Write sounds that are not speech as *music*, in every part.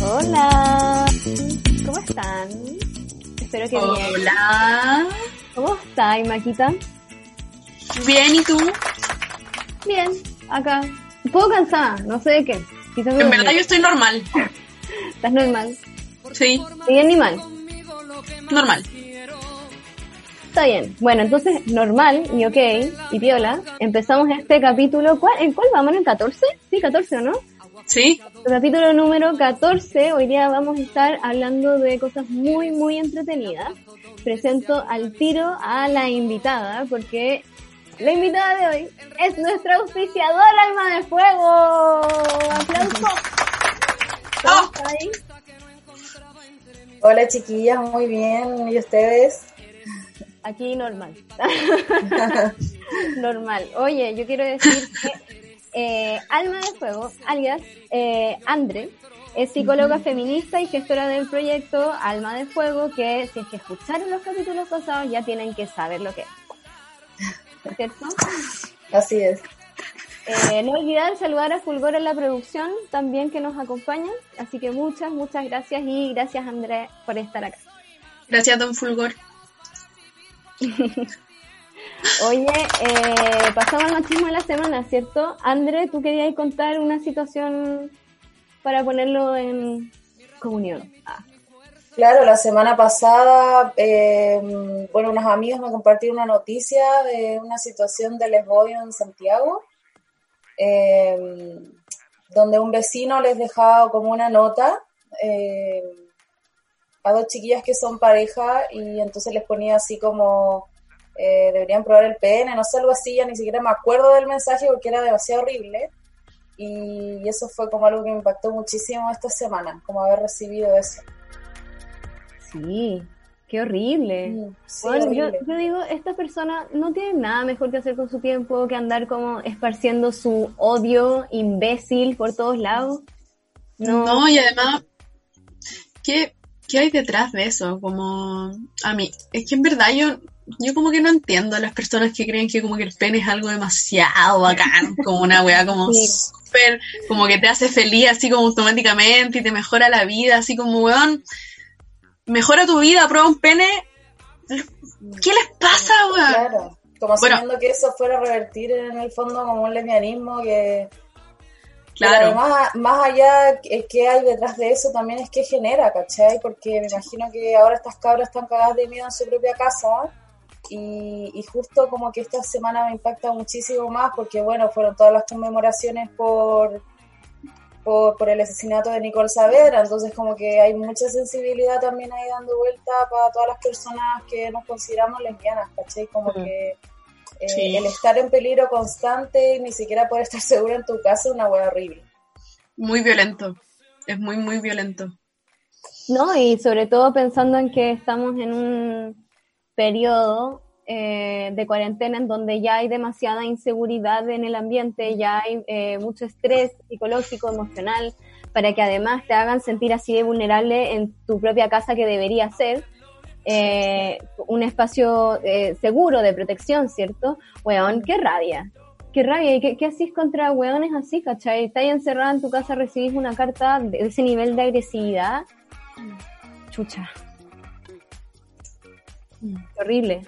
Hola, ¿cómo están? Espero que bien. Hola. ¿Cómo estás, Maquita? Bien, ¿y tú? Bien, acá. Un poco cansada, no sé de qué. Quizás En verdad yo estoy normal. *laughs* ¿Estás normal? Sí, ¿Ni bien ni mal? normal. Está bien. Bueno, entonces, normal y ok, y piola. Empezamos este capítulo. ¿Cuál, ¿En cuál vamos? ¿En el 14? Sí, 14, ¿o no? Sí, El capítulo número 14. Hoy día vamos a estar hablando de cosas muy, muy entretenidas. Presento al tiro a la invitada, porque la invitada de hoy es nuestra auspiciadora Alma de Fuego. ¡Aplauso! ¿Cómo ¡Oh! está ahí? Hola chiquillas, muy bien. ¿Y ustedes? Aquí normal. *laughs* normal. Oye, yo quiero decir que eh, Alma de Fuego, alias eh, Andre, es psicóloga feminista y gestora del proyecto Alma de Fuego, que si es que escucharon los capítulos pasados ya tienen que saber lo que es. ¿Cierto? Así es. Eh, no olvidar saludar a Fulgor en la producción también que nos acompaña. Así que muchas, muchas gracias y gracias André por estar acá. gracias Don Fulgor. *laughs* Oye, eh, pasamos al machismo la semana, ¿cierto? André, tú querías contar una situación para ponerlo en comunión. Ah, Claro, la semana pasada, eh, bueno, unos amigos me compartieron una noticia de una situación de lesboio en Santiago, eh, donde un vecino les dejaba como una nota eh, a dos chiquillas que son pareja y entonces les ponía así como eh, deberían probar el pene, no sé, algo así, ya ni siquiera me acuerdo del mensaje porque era demasiado horrible. Y eso fue como algo que me impactó muchísimo esta semana, como haber recibido eso. sí, qué horrible. Mm, sí, Bueno, yo, horrible. yo digo, esta persona no tiene nada mejor que hacer con su tiempo que andar como esparciendo su odio imbécil por todos lados. No, No, y además, ¿qué, ¿qué hay detrás de eso? Como, a mí, es que en verdad yo, yo como que no entiendo a las personas que creen que como que el pene es algo demasiado bacán, *laughs* como una weá como Sí. súper, como que te hace feliz así como automáticamente y te mejora la vida, así como weón, mejora tu vida, prueba un pene. ¿Qué les pasa, weón? Claro, como Bueno. sabiendo que eso fuera a revertir en el fondo como un lesbianismo que... Claro. Pero además, más allá que hay detrás de eso también es que genera, ¿cachai? Porque me imagino que ahora estas cabras están cagadas de miedo en su propia casa y, y justo como que esta semana me impacta muchísimo más porque, bueno, fueron todas las conmemoraciones por, por, por el asesinato de Nicole Saavedra, entonces como que hay mucha sensibilidad también ahí dando vuelta para todas las personas que nos consideramos lesbianas, ¿cachai? Como Mm. que eh, Sí. el estar en peligro constante y ni siquiera poder estar *laughs* seguro en tu casa es una hueá horrible. Muy violento. Es muy, muy violento. No, y sobre todo pensando en que estamos en un periodo eh, de cuarentena en donde ya hay demasiada inseguridad en el ambiente, ya hay eh, mucho estrés psicológico, emocional, para que además te hagan sentir así de vulnerable en tu propia casa que debería ser. Eh, un espacio eh, seguro de protección, ¿cierto? Weón, qué rabia. Qué rabia. ¿Y qué, qué hacís contra weones así, cachai? Estás encerrada en tu casa, recibís una carta de ese nivel de agresividad. Chucha. Qué horrible.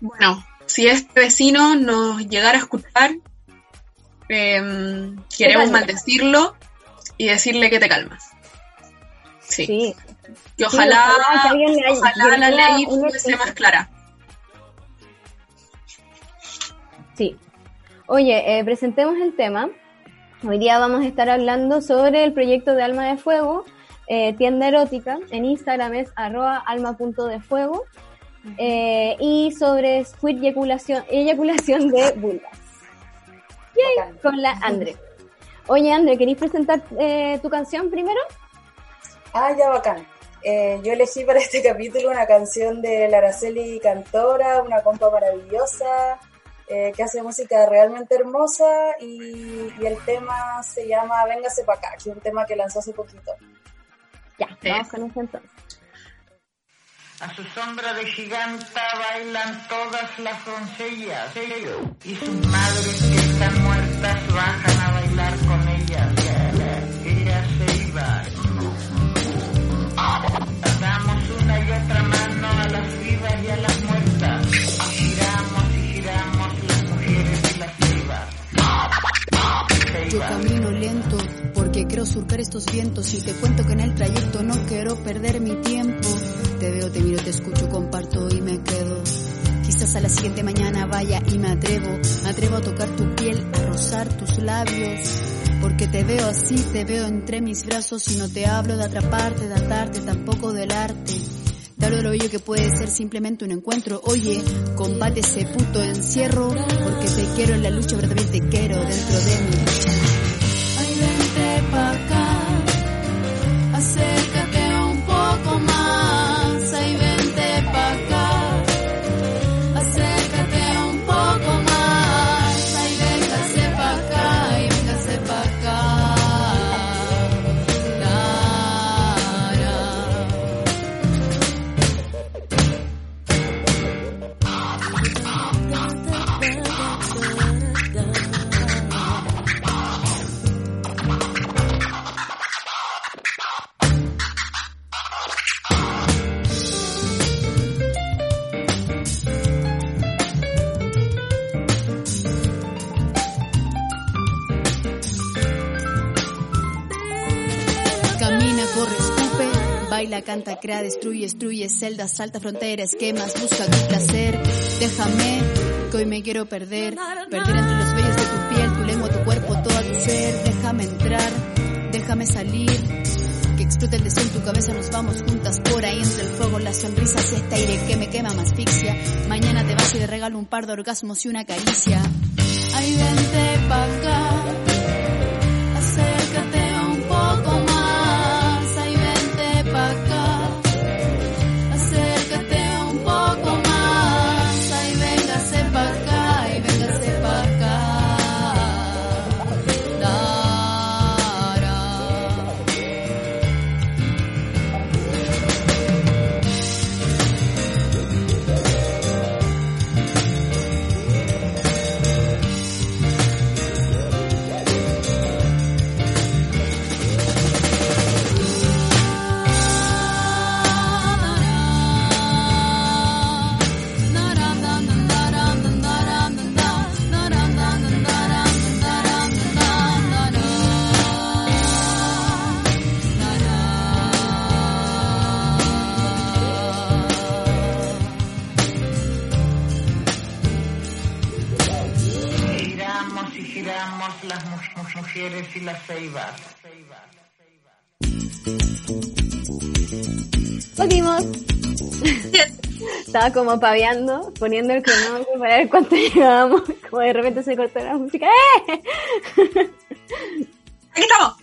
Bueno, si este vecino nos llegara a escuchar, em, queremos maldecirlo y decirle que te calmas. Sí. Sí. Que ojalá, ojalá que alguien le haya- ojalá la ley fuese más clara. Sí. Oye, eh, presentemos el tema. Hoy día vamos a estar hablando sobre el proyecto de Alma de Fuego, eh, tienda erótica. En Instagram es arroba alma.defuego. eh, y sobre squid eyaculación, eyaculación de vulvas. Bacán. Con la Andre. Oye, Andre, ¿queréis presentar eh, tu canción primero? Ah, ya bacán. Eh, yo elegí para este *laughs* capítulo una canción de Laraceli Cantora, una compa maravillosa, eh, que hace música realmente hermosa y, y el tema se llama Véngase pa' acá, que es un tema que lanzó hace poquito. Ya, vamos con eso entonces. A su sombra de giganta bailan todas las doncellas y sus madres que están muertas bajan a las. Yo camino lento porque quiero surcar estos vientos y te cuento que en el trayecto no quiero perder mi tiempo. Te veo, te miro, te escucho, comparto y me quedo. Quizás a la siguiente mañana vaya y me atrevo, me atrevo a tocar tu piel, a rozar tus labios. Porque te veo así, te veo entre mis brazos y no te hablo de atraparte, de atarte, tampoco del arte. Te hablo de lo bello que puede ser simplemente un encuentro. Oye, combate ese puto encierro, porque te quiero en la lucha, pero también te quiero dentro de mi baila, canta, crea, destruye, destruye, celdas, salta fronteras, quemas, busca tu placer. Déjame, que hoy me quiero perder, perder entre los vellos de tu piel, tu lengua, tu cuerpo, todo tu ser. Déjame entrar, déjame salir, que explote el deseo en tu cabeza, nos vamos juntas por ahí entre el fuego, las sonrisas, este aire que me quema, me asfixia. Mañana te vas y te regalo un par de orgasmos y una caricia. Ay, vente pa' acá. Las ceibas. Volvimos. *laughs* Estaba como paveando, poniendo el cronómetro para ver cuánto *laughs* llevábamos. Como de repente se cortó la música. ¡Eh! *laughs* Aquí estamos.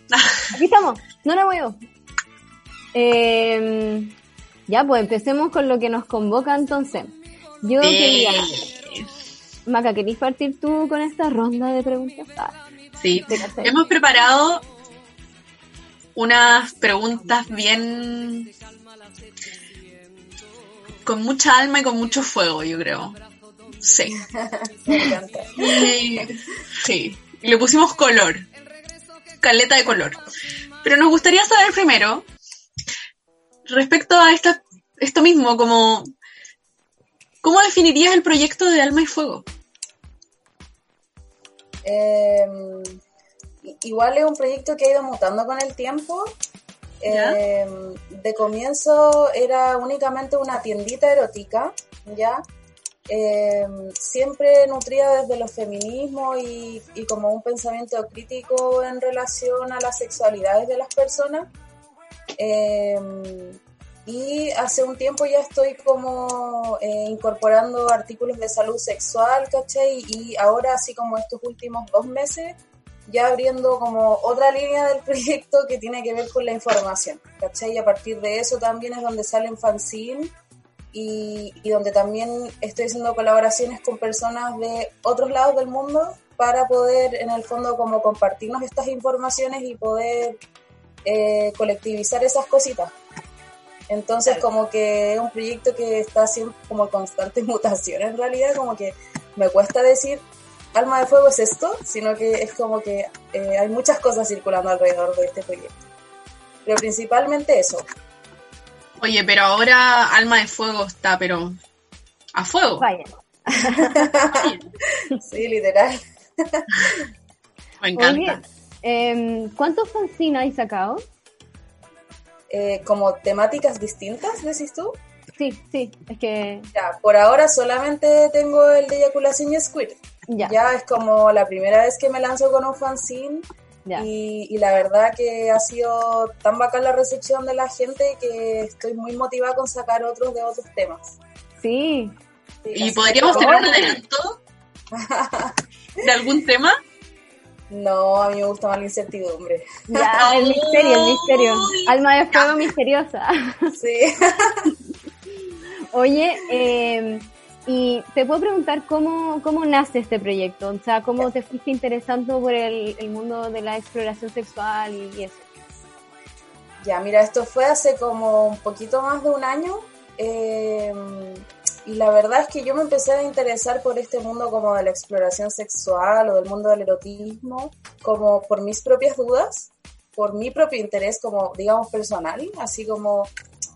Aquí estamos. No la muevo. Eh, ya, pues empecemos con lo que nos convoca entonces. Yo quería... Maca, ¿querés partir tú con esta ronda de preguntas? Ah, Sí, hemos preparado unas preguntas bien con mucha alma y con mucho fuego, yo creo. Sí. *laughs* Sí. Y le pusimos color. Caleta de color. Pero nos gustaría saber primero, respecto a esta, esto mismo, como, ¿cómo definirías el proyecto de Alma y Fuego? Eh, i- igual es un proyecto que ha ido mutando con el tiempo. Eh, de comienzo era únicamente una tiendita erótica, ¿ya? Eh, siempre nutrida desde los feminismos y, y como un pensamiento crítico en relación a las sexualidades de las personas. Eh, y hace un tiempo ya estoy como eh, incorporando artículos de salud sexual, ¿cachai? Y ahora, así como estos últimos dos meses, ya abriendo como otra línea del *laughs* proyecto que tiene que ver con la información, ¿cachai? Y a partir de eso también es donde salen fanzine y, donde también estoy haciendo colaboraciones con personas de otros lados del mundo para poder en el fondo como compartirnos estas informaciones y poder eh, colectivizar esas cositas. Entonces como que es un proyecto que está siempre como constante *laughs* mutación en realidad, como que me cuesta decir Alma de Fuego es esto, sino que es como que eh, hay muchas cosas circulando alrededor de este proyecto. Pero principalmente eso. Oye, pero ahora Alma de Fuego está, pero a fuego. Vaya. *laughs* sí, literal. Me encanta. Oye, em, ¿cuántos fanzines hay sacado? Eh, como temáticas distintas, decís tú. Sí, sí, es que Ya, por ahora solamente tengo el de eyaculación y squirt. ya, Ya es como la primera vez que me lanzo con un fanzine ya. y, y la verdad que ha sido tan bacán la recepción de la gente que estoy muy motivada con sacar otros de otros temas. Sí, Sí, ¿Y podríamos tener un adelanto *laughs* de algún tema? No, a mí me gusta más la incertidumbre. *laughs* ya, el misterio, el misterio. Alma de fuego misteriosa. *laughs* Sí. Oye, eh, y te puedo preguntar cómo, cómo nace este proyecto, o sea, cómo te fuiste interesando por el, el mundo de la exploración sexual y, y eso. Ya, mira, esto fue hace como un poquito más de un año. eh, y la verdad es que yo me empecé a interesar por este mundo como de la exploración sexual o del mundo del erotismo, como por mis propias dudas, por mi propio interés como, digamos, personal, así como,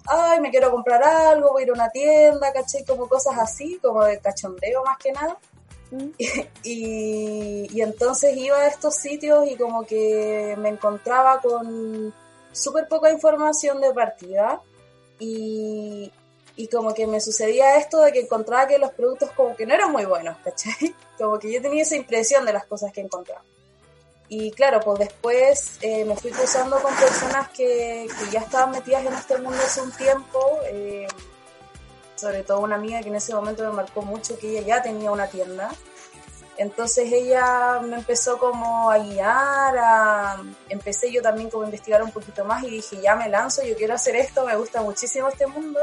ay, me quiero comprar algo, voy a ir a una tienda, caché, como cosas así, como de cachondeo más que nada. ¿Mm? *laughs* Y, y entonces iba a estos sitios y como que me encontraba con súper poca información de partida y, y como que me sucedía esto de que encontraba que los productos como que no eran muy buenos, ¿cachai? *laughs* Como que yo tenía esa impresión de las cosas que encontraba. Y claro, pues después eh, me fui cruzando con personas que, que ya estaban metidas en este mundo hace un tiempo, eh, sobre todo una amiga que en ese momento me marcó mucho, que ella ya tenía una tienda. Entonces ella me empezó como a guiar, a... empecé yo también como a investigar un poquito más y dije, ya me lanzo, yo quiero hacer esto, me gusta muchísimo este mundo.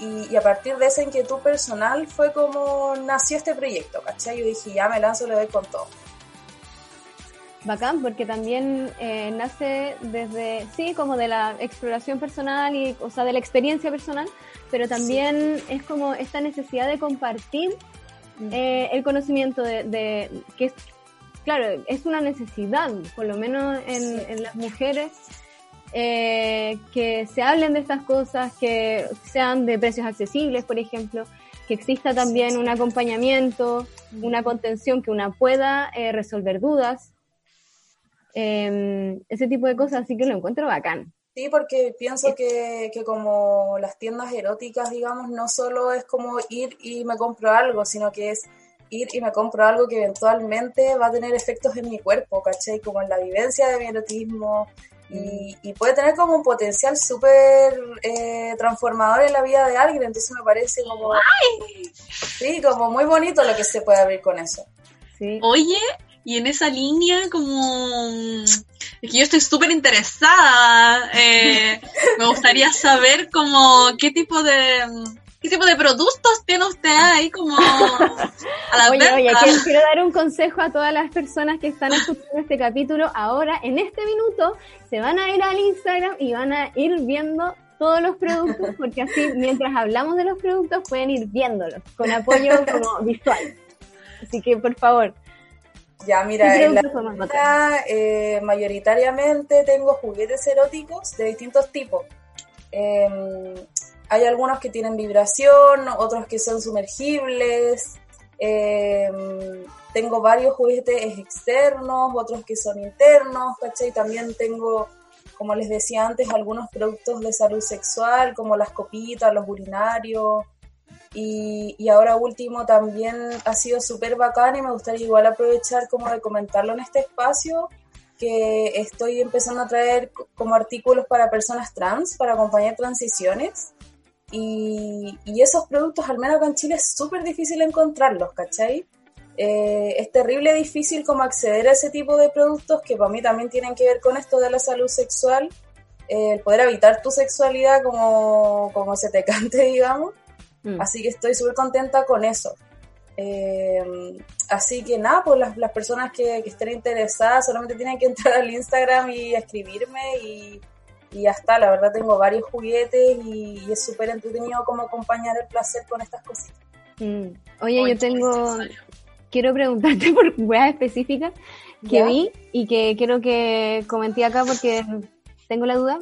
Y, y a partir de esa inquietud personal fue como nació este proyecto, ¿cachai? Yo dije, ya me lanzo, le doy con todo. Bacán, porque también eh, nace desde, sí, como de la exploración personal y, o sea, de la experiencia personal, pero también es como esta necesidad de compartir eh, el conocimiento de, de- que es, claro, es una necesidad, por lo menos en, Sí. en las mujeres, eh, que se hablen de estas cosas, que sean de precios accesibles, por ejemplo, que exista también un acompañamiento, una contención que una pueda eh, resolver dudas, eh, ese tipo de cosas, así que lo encuentro bacán. Sí, porque pienso que, que como las tiendas eróticas, digamos, no solo es como ir y me compro algo, sino que es ir y me compro algo que eventualmente va a tener efectos en mi cuerpo, ¿cachai? Como en la vivencia de mi erotismo y, y puede tener como un potencial súper eh, transformador en la vida de alguien, entonces me parece como... Sí, como muy bonito lo que se puede abrir con eso. Sí. Oye, y en esa línea, como. Es que yo estoy súper interesada. eh, me gustaría saber, como, qué tipo de. ¿Qué tipo de productos tiene usted ahí, como. A la Oye, venta? oye, quiero, quiero dar un consejo a todas las personas que están escuchando este capítulo. Ahora, en este minuto, se van a ir al Instagram y van a ir viendo todos los productos, porque así, mientras hablamos de los productos, pueden ir viéndolos con apoyo como visual. Así que, por favor, Ya, mira, ¿qué en la tienda, eh, mayoritariamente tengo juguetes eróticos de distintos tipos. Eh, hay algunos que tienen vibración, otros que son sumergibles. eh, tengo varios juguetes externos, otros que son internos, ¿cachai? También tengo, como les decía antes, algunos productos de salud sexual, como las copitas, los urinarios. Y, ahora último también ha sido súper bacán y me gustaría igual aprovechar como de comentarlo en este espacio, que estoy empezando a traer co- como artículos para personas trans, para acompañar transiciones. Y, y esos productos, al menos acá en Chile, es súper difícil encontrarlos, ¿cachai? Eh, es terrible difícil como acceder a ese tipo de productos que para mí también tienen que ver con esto de la salud sexual, eh, el poder habitar tu sexualidad como, como se te *laughs* cante, digamos. Mm. Así que estoy súper contenta con eso. Eh, así que nada, pues las, las personas que, que estén interesadas solamente tienen que entrar al Instagram y escribirme y, y ya está, la verdad tengo varios juguetes y, y es súper entretenido como acompañar el placer con estas cositas. Mm. Oye, Oye, yo tengo, quiero preguntarte *laughs* por weas específicas que ¿Ya? vi y que quiero que comenté acá porque tengo la duda.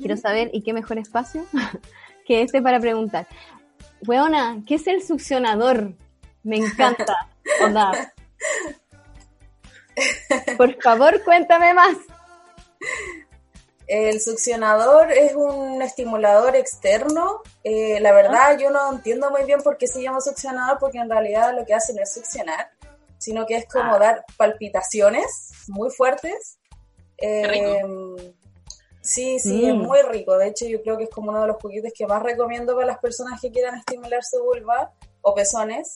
Quiero saber, y qué mejor espacio *laughs* que este para preguntar. Weona, ¿qué es el succionador? Me encanta. *laughs* Onda. Por favor, cuéntame más. El succionador es un estimulador externo. Eh, la verdad, yo no entiendo muy bien por qué se llama succionador, porque en realidad lo que hace no es succionar, sino que es como dar palpitaciones muy fuertes. Eh, sí, sí, es Mm. muy rico. De hecho, yo creo que es como uno de los juguetes que más recomiendo para las personas que quieran estimular su vulva o pezones.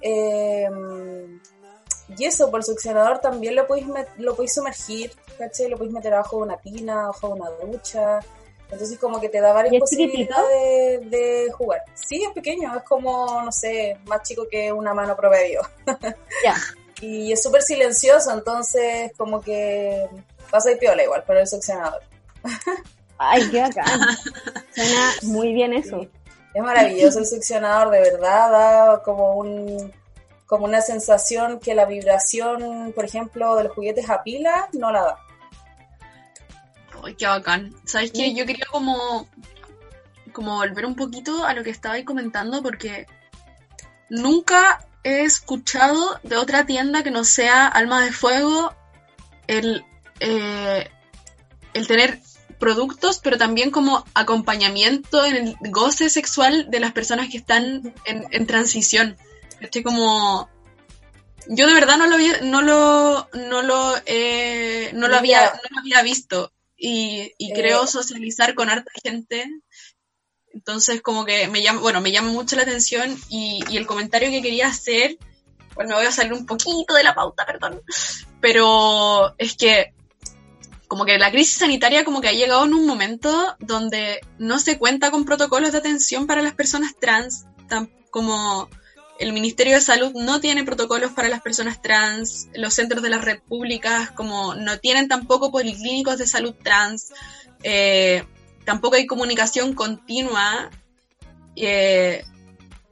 Eh, y eso, por el succionador también lo podéis, lo podéis sumergir, ¿cachai? Lo podéis meter abajo de una tina, abajo de una ducha. Entonces como que te da varias posibilidades de, de jugar. Sí, es pequeño, es como, no sé, más chico que una mano promedio. *laughs* Ya. Y es súper silencioso, entonces como que pasa y piola igual para el succionador. *laughs* Ay, qué bacán. Suena muy bien eso. Es maravilloso el succionador, de verdad, da como un como una sensación que la vibración, por ejemplo, de los juguetes a pila no la da. Ay, qué bacán. ¿Sabes qué? Yo quería como, como volver un poquito a lo que estabais comentando porque nunca he escuchado de otra tienda que no sea Alma de Fuego el, eh, el tener productos, pero también como acompañamiento en el goce sexual de las personas que están en, en transición. Estoy como... Yo de verdad no lo había, no lo, no lo, eh, no lo había, no lo había visto y, y Eh. creo socializar con harta gente. Entonces como que me llama, bueno, me llama mucho la atención y, y el comentario que quería hacer, bueno, me voy a salir un poquito de la pauta, perdón, pero es que como que la crisis sanitaria como que ha llegado en un momento donde no se cuenta con protocolos de atención para las personas trans, tan como el Ministerio de Salud no tiene protocolos para las personas trans, los centros de las repúblicas como no tienen tampoco policlínicos de salud trans, eh, tampoco hay comunicación continua, eh,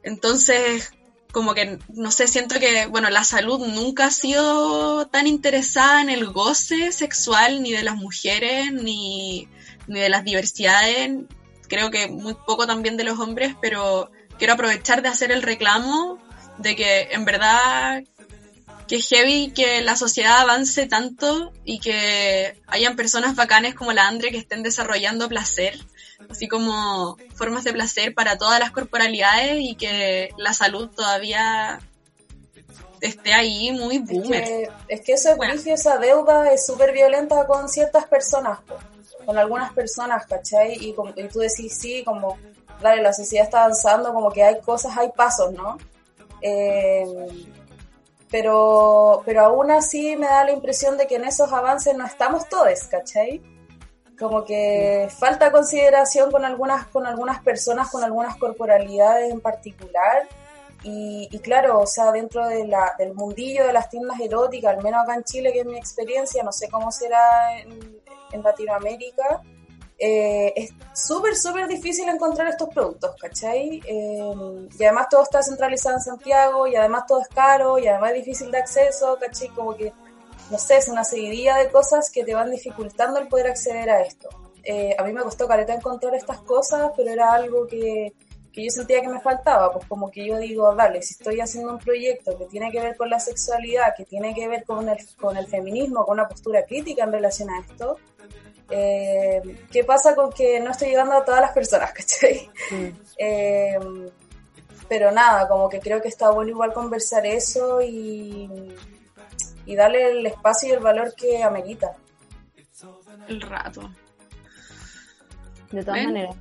entonces como que, no sé, siento que, bueno, la salud nunca ha sido tan interesada en el goce sexual ni de las mujeres, ni, ni de las diversidades, creo que muy poco también de los hombres, pero quiero aprovechar de hacer el reclamo de que en verdad que es heavy que la sociedad avance tanto y que hayan personas bacanes como la Andre que estén desarrollando placer, así como formas de placer para todas las corporalidades y que la salud todavía esté ahí muy Es boomer. que, es que eso es Bueno. brígido, esa deuda es súper violenta con ciertas personas, con algunas personas, ¿cachai? Y, como- y tú decís, sí, como, dale, la sociedad está avanzando, como que hay cosas, hay pasos, ¿no? Eh, pero, pero aún así me da la impresión de que en esos avances no estamos todos, ¿cachai? Como que falta consideración con algunas, con algunas personas, con algunas corporalidades en particular. Y, y claro, o sea, dentro de la, del mundillo de las tiendas eróticas, al menos acá en Chile, que es mi experiencia, no sé cómo será en, en Latinoamérica, eh, es súper, súper difícil encontrar estos productos, ¿cachai? Eh, y además todo está centralizado en Santiago, y además todo es caro, y además es difícil de acceso, ¿cachai? Como que, no sé, es una seguidilla de cosas que te van dificultando el poder acceder a esto. Eh, a mí me costó careta encontrar estas cosas, pero era algo que, que yo sentía que me faltaba, pues como que yo digo, dale, si estoy haciendo un proyecto que tiene que ver con la sexualidad, que tiene que ver con el, con el feminismo, con una postura crítica en relación a esto, eh, ¿qué pasa con que no estoy llegando a todas las personas, *laughs* ¿cachai? Eh, pero nada, como que creo que está bueno igual conversar eso y, y darle el espacio y el valor que amerita. El rato. De todas ¿Ven? maneras.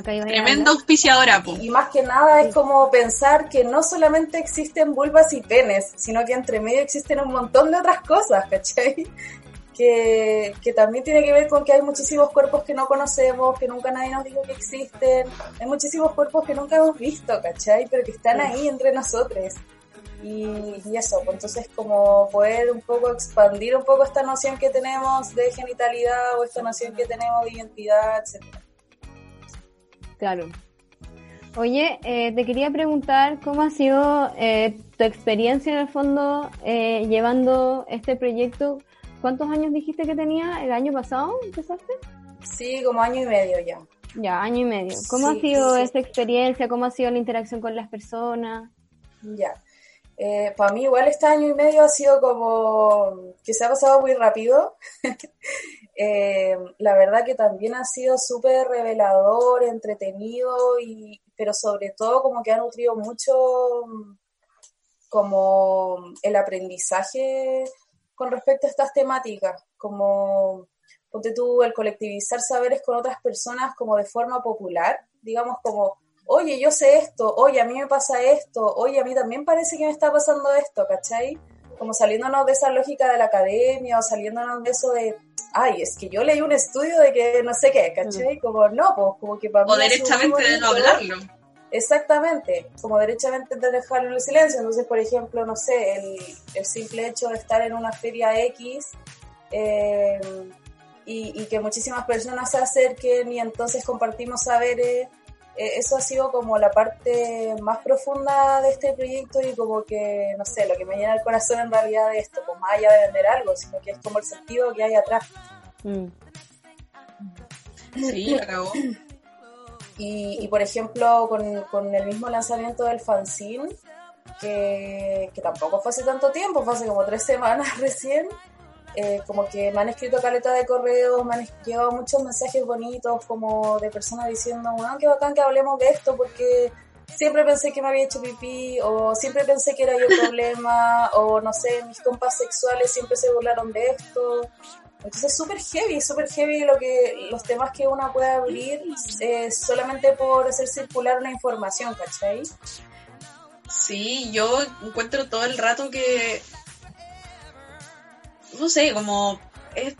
Tremenda auspiciadora, po. Y más que nada es como pensar que no solamente existen vulvas y penes, sino que entre medio existen un montón de otras cosas, ¿cachai? *laughs* Que, que también tiene que ver con que hay muchísimos cuerpos que no conocemos, que nunca nadie nos dijo que existen, hay muchísimos cuerpos que nunca hemos visto, ¿cachai? Pero que están ahí entre nosotros. Y, y eso, pues entonces como poder un poco expandir un poco esta noción que tenemos de genitalidad o esta noción que tenemos de identidad, etcétera. Claro. Oye, eh, te quería preguntar cómo ha sido eh, tu experiencia en el fondo eh, llevando este proyecto. ¿Cuántos años dijiste que tenía? ¿El año pasado empezaste? Sí, como año y medio ya. Ya, año y medio. ¿Cómo Sí, ha sido sí. esta experiencia? ¿Cómo ha sido la interacción con las personas? Ya. Eh, para mí igual este año y medio ha sido como que se ha pasado muy rápido. *laughs* Eh, la verdad que también ha sido súper revelador, entretenido, y, pero sobre todo como que ha nutrido mucho mm, como el aprendizaje con respecto a estas temáticas, como ponte tú el colectivizar saberes con otras personas como de forma popular, digamos como, oye, yo sé esto, oye, a mí me pasa esto, oye, a mí también parece que me está pasando esto, ¿cachai? Como saliéndonos de esa lógica de la academia o saliéndonos de eso de, ay, es que yo leí un estudio de que no sé qué, ¿cachai? Como, no, pues como que para mí O muy derechamente de no hablarlo. Exactamente, como derechamente de dejarlo en el silencio. Entonces, por ejemplo, no sé, el, el simple hecho de estar en una feria X eh, y, y que muchísimas personas se acerquen y entonces compartimos saberes, eso ha sido como la parte más profunda de este proyecto y como que, no sé, lo que me llena el corazón en realidad de esto, pues más allá de vender algo, sino que es como el sentido que hay atrás. Mm. Sí, la cagó. Y, y, por ejemplo, con, con el mismo lanzamiento del fanzine, que, que tampoco fue hace tanto tiempo, fue hace como tres semanas *laughs* recién, eh, como que me han escrito caleta de correos, me han es- llegado muchos mensajes bonitos como de personas diciendo, bueno, qué bacán que hablemos de esto porque siempre pensé que me había hecho pipí o siempre pensé que era yo el problema *laughs* o no sé, mis compas sexuales siempre se burlaron de esto. Entonces súper heavy, súper heavy lo que, los temas que una puede abrir eh, solamente por hacer circular una información, ¿cachai? Sí, yo encuentro todo el rato que. No sé, como. Es,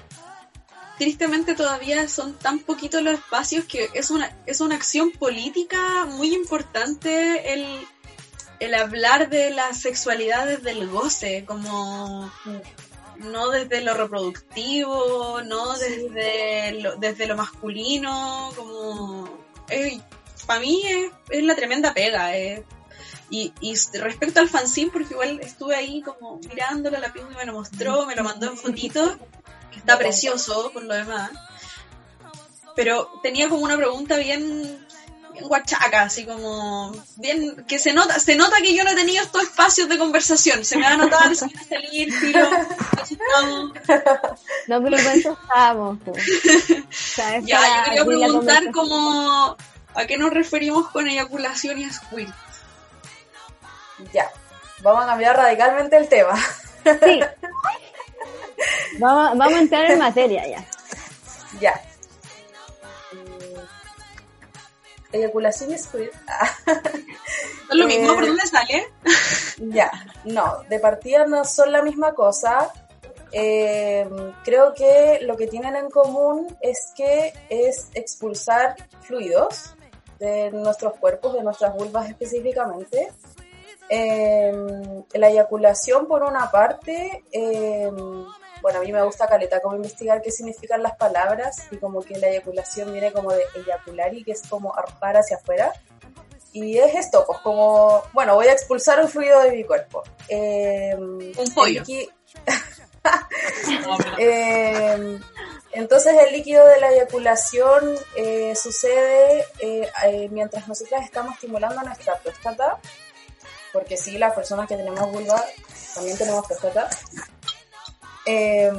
tristemente todavía son tan poquitos los espacios que es una, es una acción política muy importante el, el hablar de la sexualidad desde el goce, como. No desde lo reproductivo, no desde lo, desde lo masculino, como. para mí es, es la tremenda pega. eh. Y, y respecto al fanzine, porque igual estuve ahí como mirándolo, la pinga me lo mostró, me lo mandó en fotitos, que está precioso por lo demás. Pero tenía como una pregunta bien, bien guachaca, así como bien, que se nota, se nota que yo no he tenido estos espacios de conversación, se me va a notar, se me va a salir, estamos. *laughs* No, pero eso estamos. Ya, yo quería preguntar como a qué nos referimos con eyaculación y squirt. Ya, vamos a cambiar radicalmente el tema. Sí. *laughs* Vamos, vamos a entrar en materia ya. Ya. Mm, Eyaculación y squirt. Ah, *laughs* ¿Es lo Eh, mismo? ¿Por dónde sale? ya, no, de partida no son la misma cosa. Eh, creo que lo que tienen en común es que es expulsar fluidos de nuestros cuerpos, de nuestras vulvas específicamente. Eh, la eyaculación, por una parte, eh, bueno, a mí me gusta caleta como investigar qué significan las palabras y como que la eyaculación viene como de eyacular y que es como arrojar hacia afuera. Y es esto, pues como, bueno, voy a expulsar un fluido de mi cuerpo. Eh, Un pollo. eh, *laughs* entonces el líquido de la eyaculación eh, sucede eh, eh, mientras nosotras estamos estimulando nuestra próstata, porque sí, las personas que tenemos vulva también tenemos próstata. Eh,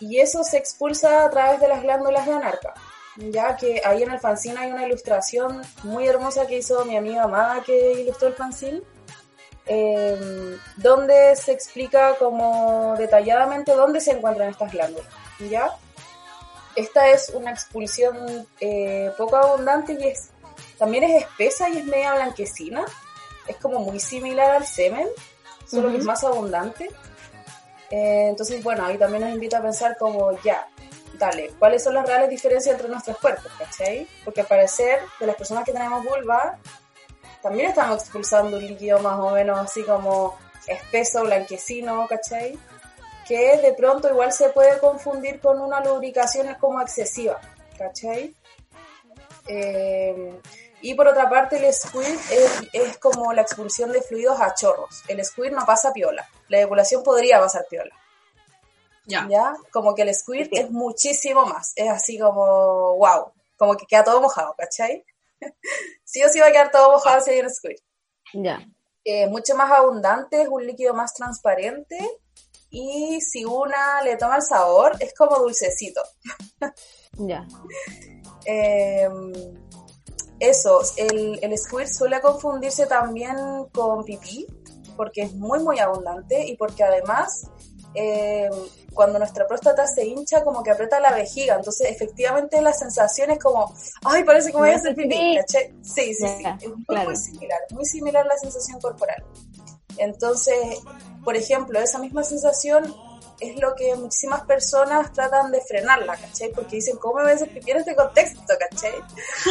y eso se expulsa a través de las glándulas de anarca. Ya que ahí en el fanzine hay una ilustración muy hermosa que hizo mi amiga Amada que ilustró el fanzine, eh, donde se explica como detalladamente dónde se encuentran estas glándulas. ¿ya? Esta es una expulsión eh, poco abundante y es, también es espesa y es media blanquecina. Es como muy similar al semen, solo que es más abundante. Eh, entonces, bueno, ahí también nos invita a pensar como, ya, dale, ¿cuáles son las reales diferencias entre nuestros cuerpos? ¿Cachai? Porque al parecer, de las personas que tenemos vulva, también estamos expulsando un líquido más o menos así como espeso, blanquecino, ¿cachai? Que de pronto igual se puede confundir con una lubricación como excesiva, ¿cachai? Eh, y por otra parte, el squirt es, es, como la expulsión de fluidos a chorros. El squirt no pasa piola. La eyaculación podría pasar piola. Ya. ¿Ya? Como que el squirt es muchísimo más. Es así como, wow. Como que queda todo mojado, ¿cachai? *laughs* sí o sí va a quedar todo mojado si hay un squirt. Ya. Eh, mucho más abundante, es un líquido más transparente. Y si una le toma el sabor, es como dulcecito. *laughs* Ya. Eh, eso, el, el squirt suele confundirse también con pipí, porque es muy, muy abundante y porque además eh, cuando nuestra próstata se hincha como que aprieta la vejiga, entonces efectivamente la sensación es como, ay, parece que voy a hacer pipí. Sí, sí, sí, es muy, claro. muy similar, muy similar la sensación corporal. Entonces, por ejemplo, esa misma sensación es lo que muchísimas personas tratan de frenarla, ¿cachai? Porque dicen, ¿cómo me voy a hacer pipí en este contexto, ¿cachai?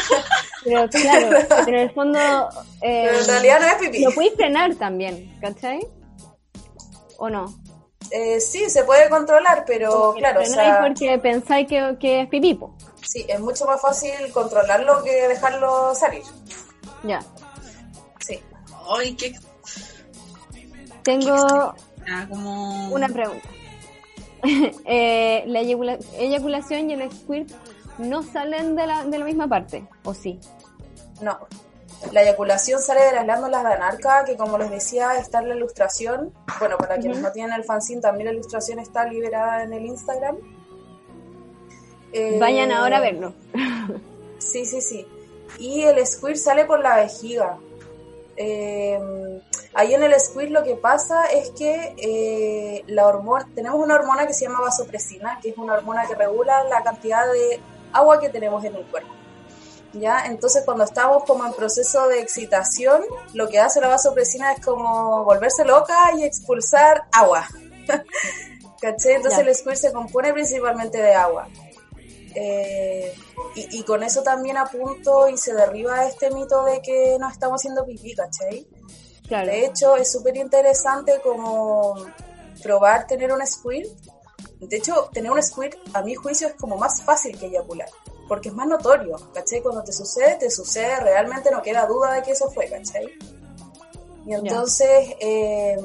*laughs* Pero claro, *laughs* pero en el fondo... Eh, Pero en realidad no es pipí. Lo puedes frenar también, ¿cachai? ¿O no? Eh, sí, se puede controlar, pero Porque claro, o sea, porque pensáis que, que es pipipo. sí, es mucho más fácil controlarlo que dejarlo salir. Ya. Sí. Ay, qué. Tengo ah, como. una pregunta. *laughs* eh, la eyacula- eyaculación y el squirt no salen de la, de la misma parte, ¿o sí? No. La eyaculación sale de las glándulas de anarca, que como les decía, está en la ilustración. Bueno, para quienes no tienen el fanzine, también la ilustración está liberada en el Instagram. Eh, Vayan ahora a verlo. Sí, sí, sí. Y el squirt sale por la vejiga. Eh, ahí en el squirt lo que pasa es que eh, la hormona, tenemos una hormona que se llama vasopresina, que es una hormona que regula la cantidad de agua que tenemos en el cuerpo. ¿Ya? Entonces cuando estamos como en proceso de excitación, lo que hace la vasopresina es como volverse loca y expulsar agua. *laughs* ¿Cachai? Entonces Ya. el squirt se compone principalmente de agua. Eh, y, y con eso también apunto y se derriba este mito de que no estamos haciendo pipí, ¿cachai? Claro. De hecho, es súper interesante como probar tener un squirt. De hecho, tener un squirt, a mi juicio, es como más fácil que eyacular, porque es más notorio, ¿cachai? Cuando te sucede, te sucede, realmente no queda duda de que eso fue, ¿cachai? Y entonces, eh,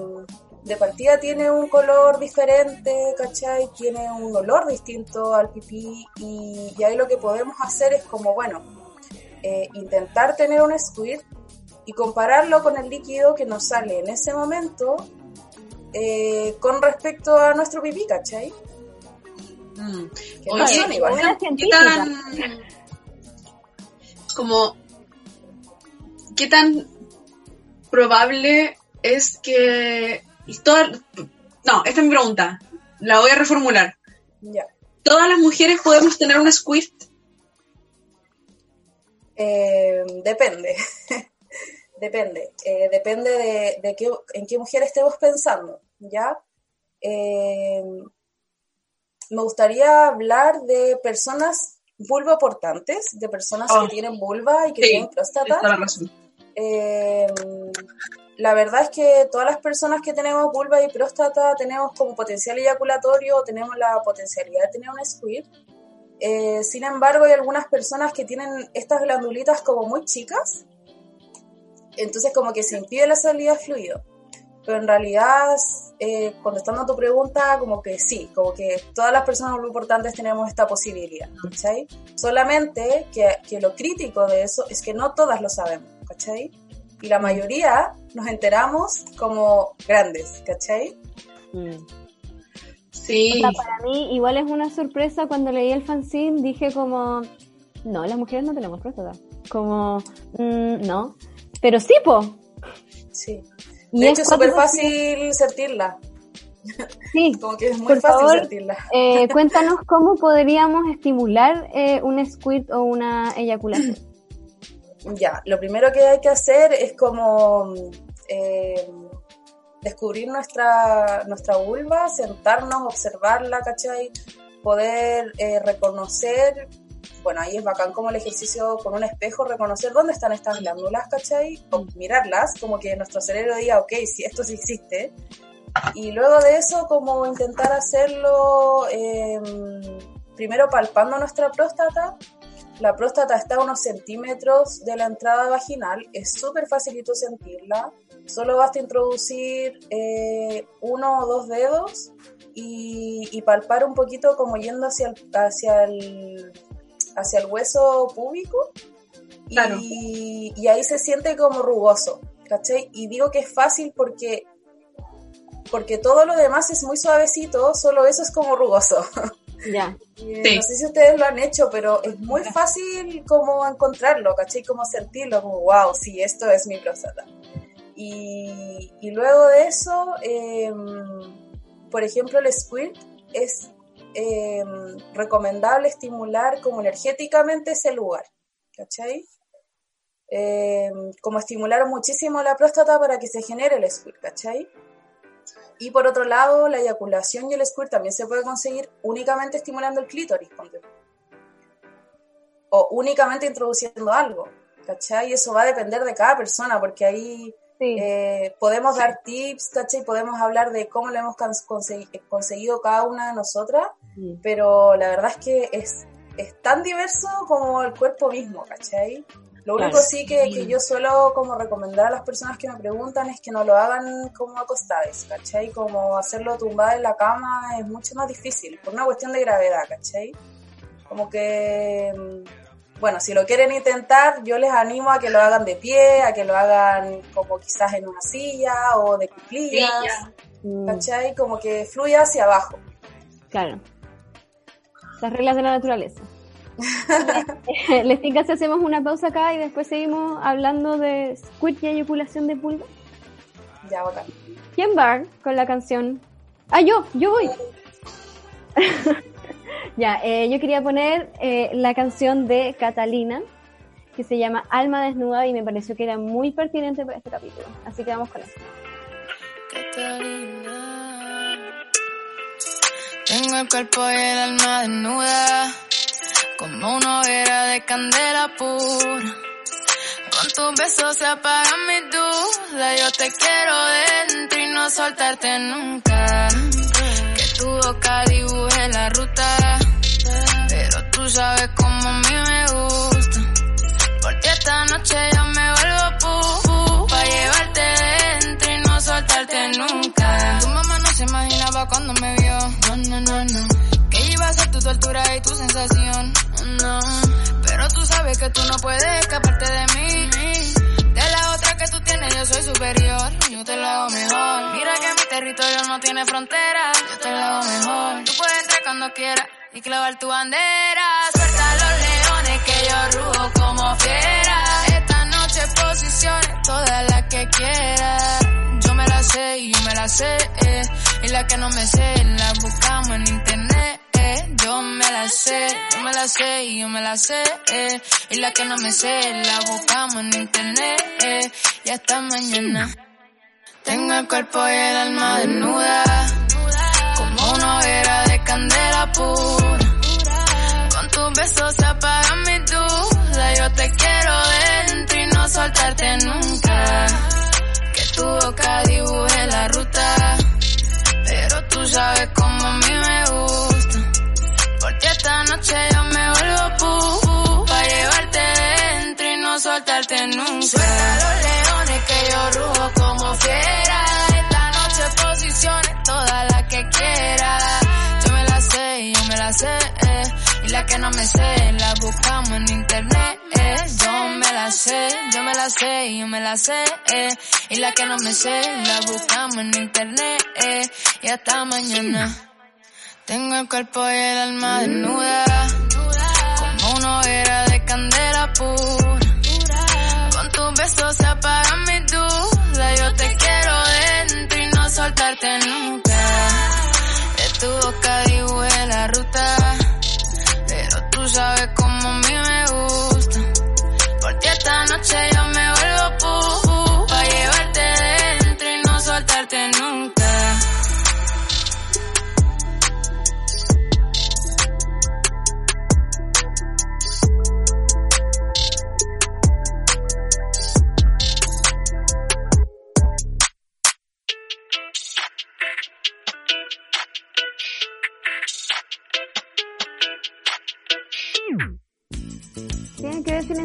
de partida tiene un color diferente, ¿cachai? Tiene un olor distinto al pipí y, y ahí lo que podemos hacer es como, bueno, eh, intentar tener un squirt y compararlo con el líquido que nos sale en ese momento eh, con respecto a nuestro pipí, ¿cachai? Mm. Que Oye, no son igual. ¿Qué tan. como. ¿Qué tan probable es que. toda- no, esta es mi pregunta. La voy a reformular. Ya. ¿Todas las mujeres podemos tener un squirt? Eh, depende. *laughs* depende. Eh, depende de, de qué, en qué mujer estemos pensando, ¿ya? Eh, me gustaría hablar de personas vulvoportantes, de personas Oh. que tienen vulva y que Sí, tienen próstata. La razón. Eh, la verdad es que todas las personas que tenemos vulva y próstata tenemos como potencial eyaculatorio, tenemos la potencialidad de tener un squirt. Eh, sin embargo, hay algunas personas que tienen estas glandulitas como muy chicas, entonces como que se impide la salida de fluido. Pero en realidad, eh, contestando a tu pregunta, como que sí, como que todas las personas muy importantes tenemos esta posibilidad, ¿cachai? Solamente que, que lo crítico de eso es que no todas lo sabemos, ¿cachai? Y la mayoría nos enteramos como grandes, ¿cachai? Mm. Sí. O sea, para mí igual es una sorpresa cuando leí el fanzine, dije como, no, las mujeres no tenemos próstata. Como, mm, no. Pero sí, po. Sí. Y De es hecho, es súper fácil sentirla, Sí. *laughs* como que es muy Por fácil favor. sentirla. Eh, *laughs* cuéntanos cómo podríamos estimular eh, un squirt o una eyaculación. *clears throat* Ya, lo primero que hay que hacer es como eh, descubrir nuestra, nuestra vulva, sentarnos, observarla, ¿cachai? Poder eh, reconocer bueno, ahí es bacán como el ejercicio con un espejo, reconocer dónde están estas glándulas, ¿cachai? O mirarlas, como que nuestro cerebro diga, ok, si esto sí existe. Y luego de eso, como intentar hacerlo eh, primero palpando nuestra próstata. La próstata está a unos centímetros de la entrada vaginal, es súper facilito sentirla. Solo basta introducir eh, uno o dos dedos y, palpar un poquito como yendo hacia el, hacia el, hacia el hueso púbico. Y, y, ahí se siente como rugoso, ¿cachai? Y digo que es fácil porque, porque todo lo demás es muy suavecito, solo eso es como rugoso. *laughs* Ya. No sé si ustedes lo han hecho, pero es muy fácil como encontrarlo, ¿cachai? Como sentirlo, como, wow, sí, esto es mi próstata. Y, y luego de eso, em, por ejemplo, el squirt es em, recomendable estimular como energéticamente ese lugar, ¿cachai? Em, como estimular muchísimo la próstata para que se genere el squirt, ¿cachai? Y por otro lado, la eyaculación y el squirt también se puede conseguir únicamente estimulando el clítoris, o únicamente introduciendo algo, ¿cachai? Y eso va a depender de cada persona, porque ahí eh, podemos dar tips, ¿cachai? Podemos hablar de cómo lo hemos conseguido cada una de nosotras, pero la verdad es que es, es tan diverso como el cuerpo mismo, ¿cachai? Lo único sí que, que, yo suelo como recomendar a las personas que me preguntan es que no lo hagan como acostadas, ¿cachai? Como hacerlo tumbada en la cama es mucho más difícil, por una cuestión de gravedad, ¿cachai? Como que mm, bueno, si lo quieren intentar, yo les animo a que lo hagan de pie, a que lo hagan como quizás en una silla o de cuclillas. ¿cachai? Como que fluya hacia abajo. Claro. Las reglas de la naturaleza. *laughs* ¿Les tinca si hacemos una pausa acá y después seguimos hablando de squid y eyaculación de pulga? Ya, bacán. ¿Quién va con la canción? Ah, yo, yo voy. *laughs* Ya, eh, yo quería poner eh, la canción de Catalina, que se llama Alma Desnuda, y me pareció que era muy pertinente para este capítulo. Así que vamos con eso. Catalina, tengo el cuerpo y el alma desnuda, como una hoguera de candela pura. Con tus besos se apagan mis dudas, yo te quiero dentro y no soltarte nunca. Que tu boca dibuje la ruta Tú sabes cómo tu tortura y tu sensación. No. Pero tú sabes que tú no puedes escaparte de mí. De la otra que tú tienes yo soy superior. Yo te lo hago mejor. Mira que mi territorio no tiene frontera. Yo te lo hago mejor. Tú puedes entrar cuando quieras y clavar tu bandera. Suelta los leones que yo rujo como fiera. Esta noche posiciones, todas las que quiera. Yo me la sé y yo me la sé, eh. y la que no me sé la buscamos en internet. Yo me la sé, yo me la sé y yo me la sé, eh. y la que no me sé la buscamos en internet. Eh. Y hasta mañana. Tengo el cuerpo y el alma desnuda, como una hoguera de candela pura. Con tus besos se apagan mis dudas. Yo te quiero dentro y no soltarte nunca. Que tu boca dibuje la ruta. Pero tú sabes cómo a mí me gusta. Soltarte nunca. Suelta los leones que yo rujo como fiera. Esta noche posiciones todas las que quiera yo me la sé, eh. Y la que no me sé, la buscamos en internet, eh. Yo me la sé, yo me la sé, yo me la sé, eh. Y la que no me sé, la buscamos en internet, eh. Y hasta mañana. Tengo el cuerpo y el alma desnuda, besos apagan mis dudas, yo te quiero dentro y no soltarte nunca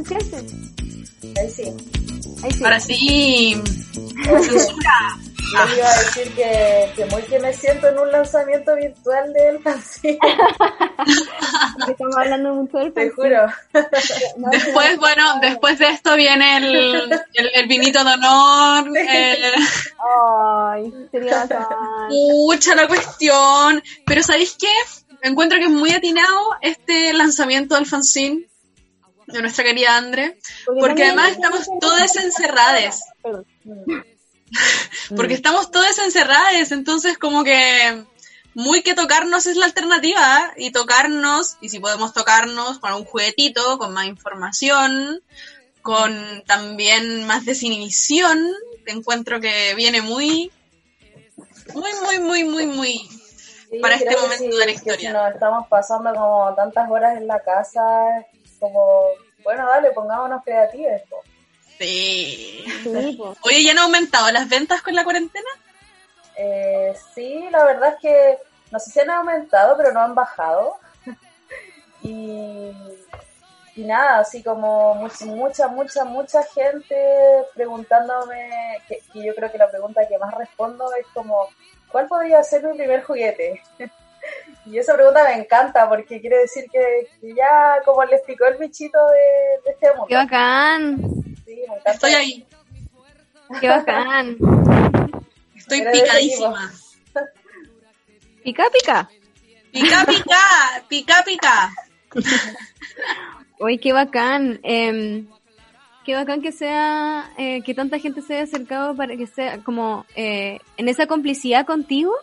Silenciarse. Ahí sí. Ahí sí. Ahora sí. Censura. yo iba a decir que, que muy que me siento en un lanzamiento virtual del fanzine, *laughs* Estamos hablando mucho del te fanzine. juro. No, Después, bueno, después de esto viene el, el, el vinito de honor. eh, Ay, sería. Mucha la cuestión. Pero ¿sabéis qué? Encuentro que es muy atinado este lanzamiento del fanzine de nuestra querida Andre. Porque además estamos todas encerradas. Perdón. *laughs* Porque estamos todas encerradas. Entonces como que muy que tocarnos es la alternativa. Y tocarnos, y si podemos tocarnos con un juguetito, con más información, con también más desinhibición, encuentro que viene muy, muy, muy, muy, muy, muy Sí, para este momento sí, de la historia. si nos estamos pasando como tantas horas en la casa, como, bueno, dale, pongámonos creativos. po. Sí. Sí, po. Oye, ¿ya han aumentado las ventas con la cuarentena? Eh, sí, la verdad es que no sé si han aumentado, pero no han bajado. *laughs* y, y nada, así como mucha, mucha, mucha, mucha gente preguntándome, que, que yo creo que la pregunta que más respondo es como, ¿cuál podría ser mi primer juguete? *laughs* y esa pregunta me encanta porque quiere decir que, que ya como les picó el bichito de, de este mundo. Qué bacán. Sí, me encanta. Estoy ahí. Qué bacán. Estoy Eres picadísima. Pica, pica. Pica, pica, pica, pica. *laughs* Uy, qué bacán. Em, qué bacán que sea, eh, que tanta gente se haya acercado para que sea como eh, en esa complicidad contigo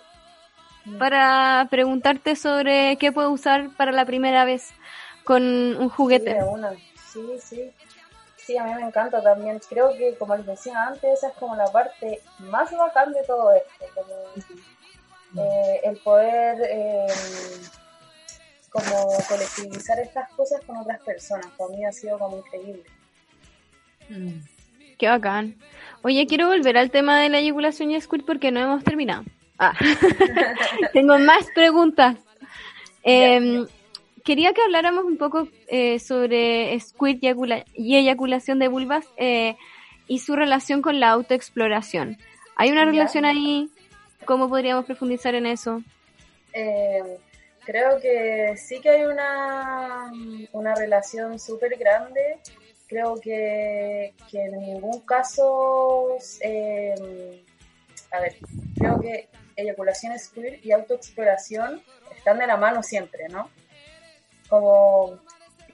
para preguntarte sobre qué puedo usar para la primera vez con un juguete. Sí, sí. Sí, a mí me encanta también. Creo que, como les decía antes, esa es como la parte más bacán de todo esto. Como, eh, el poder eh, como colectivizar estas cosas con otras personas. Para mí ha sido como increíble. Qué bacán. Oye, quiero volver al tema de la eyaculación y squirt porque no hemos terminado. Ah. *laughs* Tengo más preguntas. Em, quería que habláramos un poco eh, sobre squirt y, eyacula- y eyaculación de vulvas eh, y su relación con la autoexploración. ¿Hay una relación ahí? ¿Cómo podríamos profundizar en eso? Eh, creo que sí que hay una, una relación súper grande. Creo que, que en ningún caso, eh, a ver, creo que eyaculación squirt y autoexploración están de la mano siempre, ¿no? Como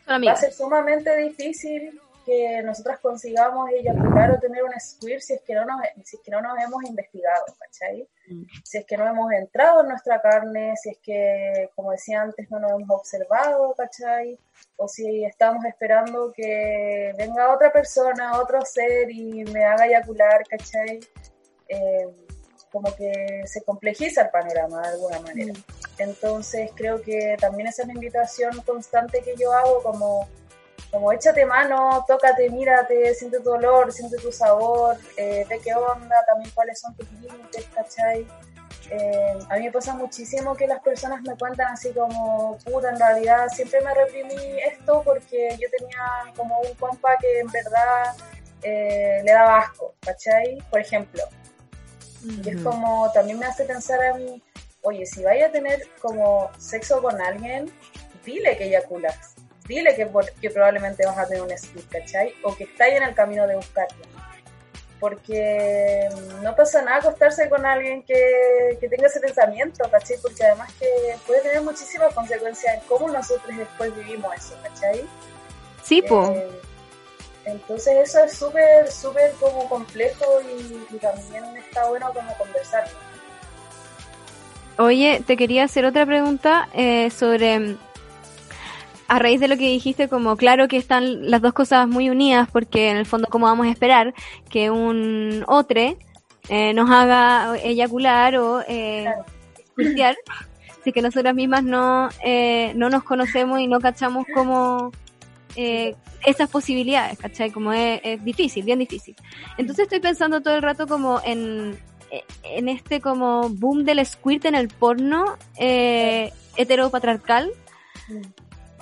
Son va a ser sumamente difícil que nosotras consigamos eyacular o tener un squirt si es que no nos, si es que no nos hemos investigado, ¿cachai? Si es que no hemos entrado en nuestra carne, si es que, como decía antes, no nos hemos observado, ¿cachai? O si estamos esperando que venga otra persona, otro ser y me haga eyacular, ¿cachai? Eh, como que se complejiza el panorama de alguna manera. Entonces creo que también esa es la invitación constante que yo hago, como, como échate mano, tócate, mírate, siente tu olor, siente tu sabor, eh, ve qué onda, también cuáles son tus límites, ¿cachai? Eh, a mí me pasa muchísimo que las personas me cuentan así como, puta, en realidad siempre me reprimí esto porque yo tenía como un compa que en verdad eh, le daba asco, ¿cachai? Por ejemplo. Y es como, también me hace pensar a mí, oye, si vaya a tener como sexo con alguien, dile que eyaculas, dile que, por- que probablemente vas a tener un split, ¿cachai? O que está ahí en el camino de buscarlo. Porque no pasa nada acostarse con alguien que, que tenga ese pensamiento, ¿cachai? Porque además que puede tener muchísimas consecuencias en cómo nosotros después vivimos eso, ¿cachai? Sí, po. Eh, entonces eso es súper, súper como complejo y, y también está bueno como conversar. Oye, te quería hacer otra pregunta eh, sobre, a raíz de lo que dijiste, como claro que están las dos cosas muy unidas, porque en el fondo, ¿cómo vamos a esperar que un otro eh, nos haga eyacular o eh, Claro. si que nosotras mismas no, eh, no nos conocemos y no cachamos como eh, esas posibilidades, ¿cachai? Como es, difícil, bien difícil. Entonces estoy pensando todo el rato como en, en este como boom del squirt en el porno eh, heteropatriarcal.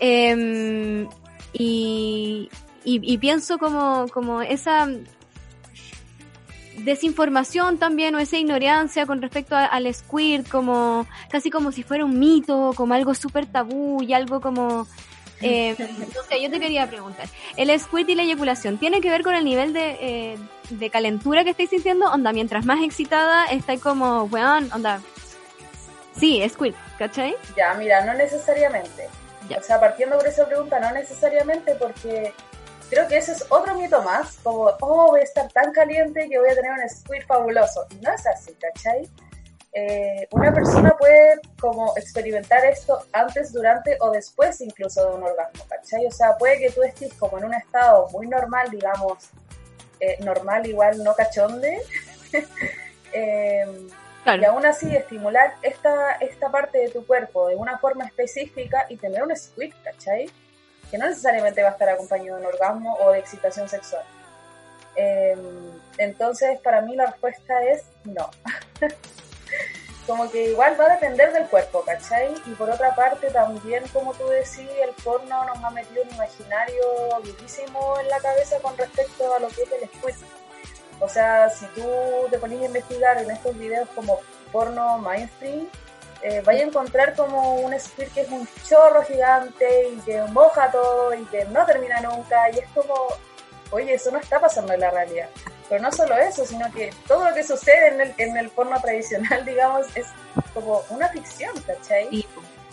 Em, y, y, pienso como, como esa desinformación también o esa ignorancia con respecto al squirt como casi como si fuera un mito, como algo súper tabú y algo como... eh, no sé, yo te quería preguntar, ¿el squirt y la eyaculación tiene que ver con el nivel de, eh, de calentura que estáis sintiendo? Onda, mientras más excitada, estáis como, weón, onda... Sí, squirt, ¿cachai? Ya, mira, no necesariamente. Ya. O sea, partiendo por esa pregunta, no necesariamente porque creo que ese es otro mito más, como, oh, voy a estar tan caliente que voy a tener un squirt fabuloso. No es así, ¿cachai? Eh, una persona puede como experimentar esto antes, durante o después incluso de un orgasmo, ¿cachai? O sea, puede que tú estés como en un estado muy normal, digamos, eh, normal igual, no cachonde, *laughs* eh, Claro. y aún así estimular esta, esta parte de tu cuerpo de una forma específica y tener un squirt, ¿cachai? Que no necesariamente va a estar acompañado de un orgasmo o de excitación sexual. Eh, entonces, para mí la respuesta es no. *laughs* como que igual va a depender del cuerpo, ¿cachai? Y por otra parte, también, como tú decís, el porno nos ha metido un imaginario durísimo en la cabeza con respecto a lo que es el squirt. O sea, si tú te pones a investigar en estos videos como porno mainstream, eh, vaya a encontrar como un squirt que es un chorro gigante y que moja todo y que no termina nunca. Y es como, oye, eso no está pasando en la realidad. Pero no solo eso, sino que todo lo que sucede en el, en el porno tradicional, *laughs* digamos, es como una ficción, ¿cachai? Sí,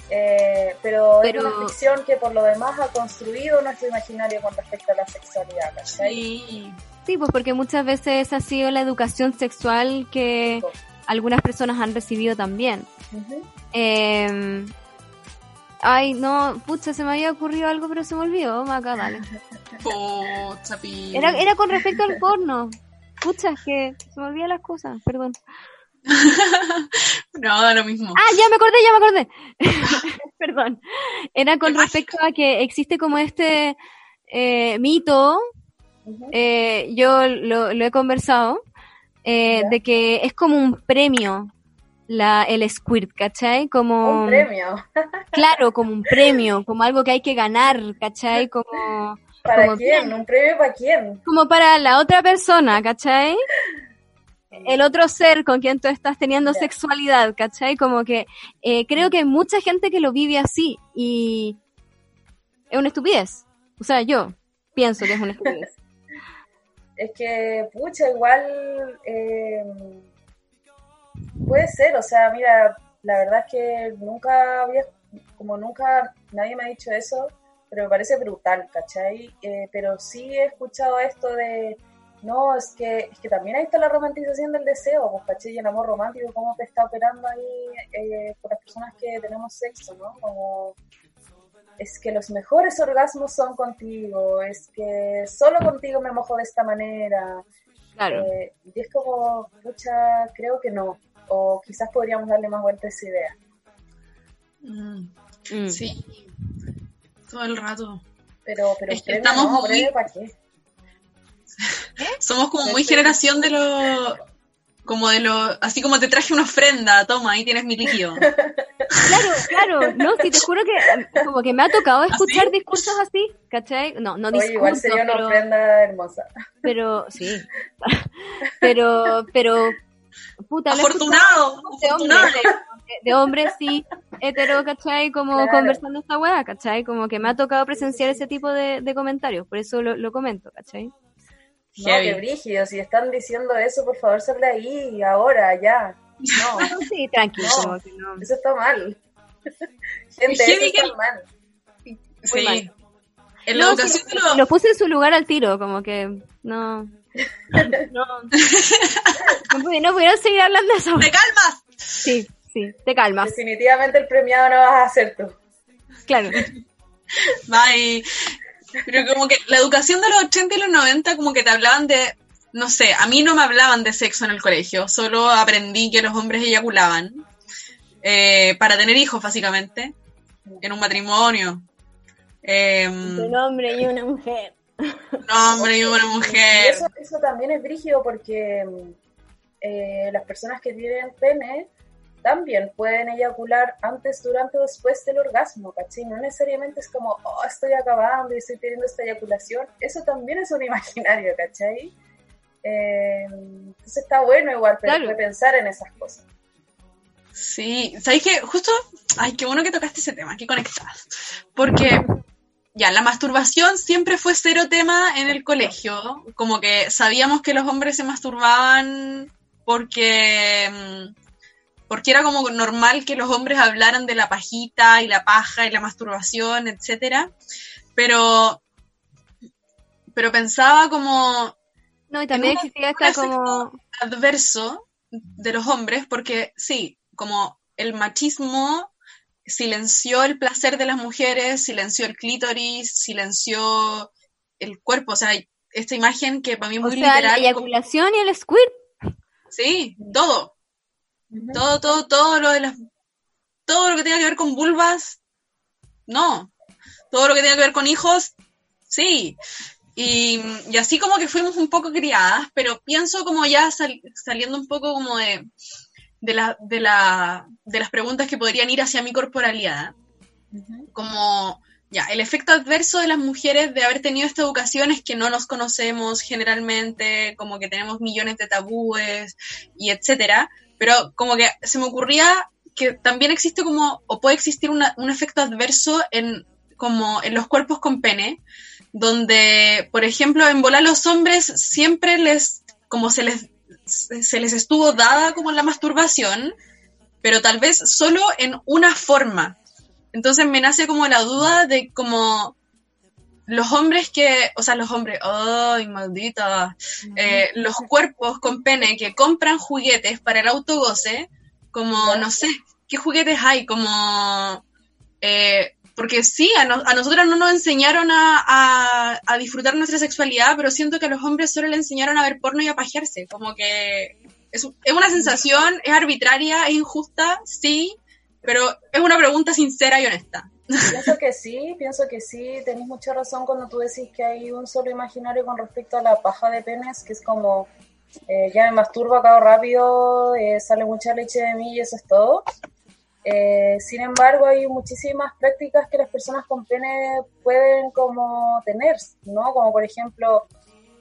Eh, pero, Pero- es una ficción que por lo demás ha construido nuestro imaginario con respecto a la sexualidad, ¿cachai? Sí. Sí, pues porque muchas veces ha sido la educación sexual que algunas personas han recibido también. Eh, ay, no, pucha, se me había ocurrido algo, pero se me olvidó, Maca, dale. Pucha. Era, era con respecto al porno. Pucha, es que se me olvidan las cosas, perdón. *laughs* No, da lo mismo. Ah, ya me acordé, ya me acordé. *laughs* perdón. Era con respecto a que existe como este eh, mito, eh, yo lo, lo he conversado, eh, de que es como un premio la, el squirt, ¿cachai? Como... Un premio. *laughs* Claro, como un premio, como algo que hay que ganar, ¿cachai? *laughs* Como, ¿Para como quién? bien. ¿Un premio para quién? como para la otra persona, ¿cachai? El otro ser con quien tú estás teniendo sexualidad, ¿cachai? Como que eh, creo que hay mucha gente que lo vive así y es una estupidez. O sea, yo pienso que es una estupidez. *laughs* Es que, pucha, igual eh, puede ser, o sea, mira, la verdad es que nunca había, como nunca nadie me ha dicho eso, pero me parece brutal, ¿cachai? Eh, pero sí he escuchado esto de, no, es que, es que también ahí está la romantización del deseo, pues, ¿cachai? Y el amor romántico, cómo te está operando ahí eh, por las personas que tenemos sexo, ¿no? Como es que los mejores orgasmos son contigo, es que solo contigo me mojo de esta manera. Claro. Eh, y es como, pucha, creo que no. O quizás podríamos darle más vuelta a esa idea. Mm, Mm. Sí. Todo el rato. Pero, pero Es que premio estamos no, muy- para qué. Somos como muy generación de lo. Como de lo. Así como te traje una ofrenda, toma, ahí tienes mi líquido. *laughs* Claro, claro, no, si te juro que eh, como que me ha tocado escuchar discursos así, ¿cachai? No, no Oye, igual discursos, sería una pero, ofrenda hermosa. pero sí, *laughs* pero, pero, puta, lo Afortunado, de afortunado. hombres, de, de hombres sí, hetero, ¿cachai? Como Claro. conversando esta weá, ¿cachai? Como que me ha tocado presenciar ese tipo de, de comentarios, por eso lo, lo comento, ¿cachai? No, qué brígido. Si están diciendo eso, por favor, sal de ahí, ahora, ya. No, *laughs* Sí, tranquilo, No. como que no. eso está mal. *laughs* Gente, eso está que- mal. Sí. mal. En la No, educación sí, de los. Lo puse en su lugar al tiro, como que no. No, *laughs* no, pudi- no pudieron seguir hablando de eso. ¡Te calmas! Sí, sí, te calmas, Definitivamente el premiado no vas a ser tú. claro. Bye. Pero como que la educación de los 80 y los 90 como que te hablaban de, no sé, a mí no me hablaban de sexo en el colegio, solo aprendí que los hombres eyaculaban eh, para tener hijos básicamente, en un matrimonio. Eh, Un hombre y una mujer. Un hombre y una *laughs* Y mujer. eso, eso también es brígido porque mm, eh, las personas que tienen pene también pueden eyacular antes, durante o después del orgasmo, ¿cachai? No necesariamente es como, oh, estoy acabando y estoy teniendo esta eyaculación. Eso también es un imaginario, ¿cachai? Eh, entonces está bueno igual pensar en esas cosas. Sí, ¿sabes qué? Justo, ay, qué bueno que tocaste ese tema, qué conectadas. Porque ya, la masturbación siempre fue cero tema en el colegio, como que sabíamos que los hombres se masturbaban porque mm, porque era como normal que los hombres hablaran de la pajita y la paja y la masturbación, etcétera, pero pero pensaba como no y también existía esta como adverso de los hombres porque sí, como el machismo silenció el placer de las mujeres, silenció el clítoris, silenció el cuerpo, o sea, esta imagen que para mí es muy o sea, literal. La eyaculación y el squirt. Sí, todo. Todo, todo, todo lo de las. Todo lo que tenga que ver con vulvas, no. Todo lo que tenga que ver con hijos, sí. Y, así como que fuimos un poco criadas, pero pienso como ya saliendo un poco como de, de, la, de, la, de las preguntas que podrían ir hacia mi corporalidad. Como ya, el efecto adverso de las mujeres de haber tenido esta educación es que no nos conocemos generalmente, como que tenemos millones de tabúes y etcétera pero como que se me ocurría que también existe como, o puede existir un efecto adverso en, como en los cuerpos con pene, donde, por ejemplo, en volar los hombres siempre les, como se les, se les estuvo dada como la masturbación, pero tal vez solo en una forma. Entonces me nace como la duda de como los hombres que, o sea, los hombres, ay, maldita, eh, los cuerpos con pene que compran juguetes para el autogoce, como, no sé, ¿qué juguetes hay? Como, eh, porque sí, a, a, nosotras no nos enseñaron a, a, disfrutar nuestra sexualidad, pero siento que a los hombres solo le enseñaron a ver porno y a pajearse, como que es, es una sensación, es arbitraria, es injusta, sí, pero es una pregunta sincera y honesta. Pienso que sí, pienso que sí, tenéis mucha razón cuando tú decís que hay un solo imaginario con respecto a la paja de penes, que es como, eh, ya me masturbo, acabo rápido, eh, sale mucha leche de mí y eso es todo. Eh, sin embargo, hay muchísimas prácticas que las personas con pene pueden como tener, ¿no? Como por ejemplo,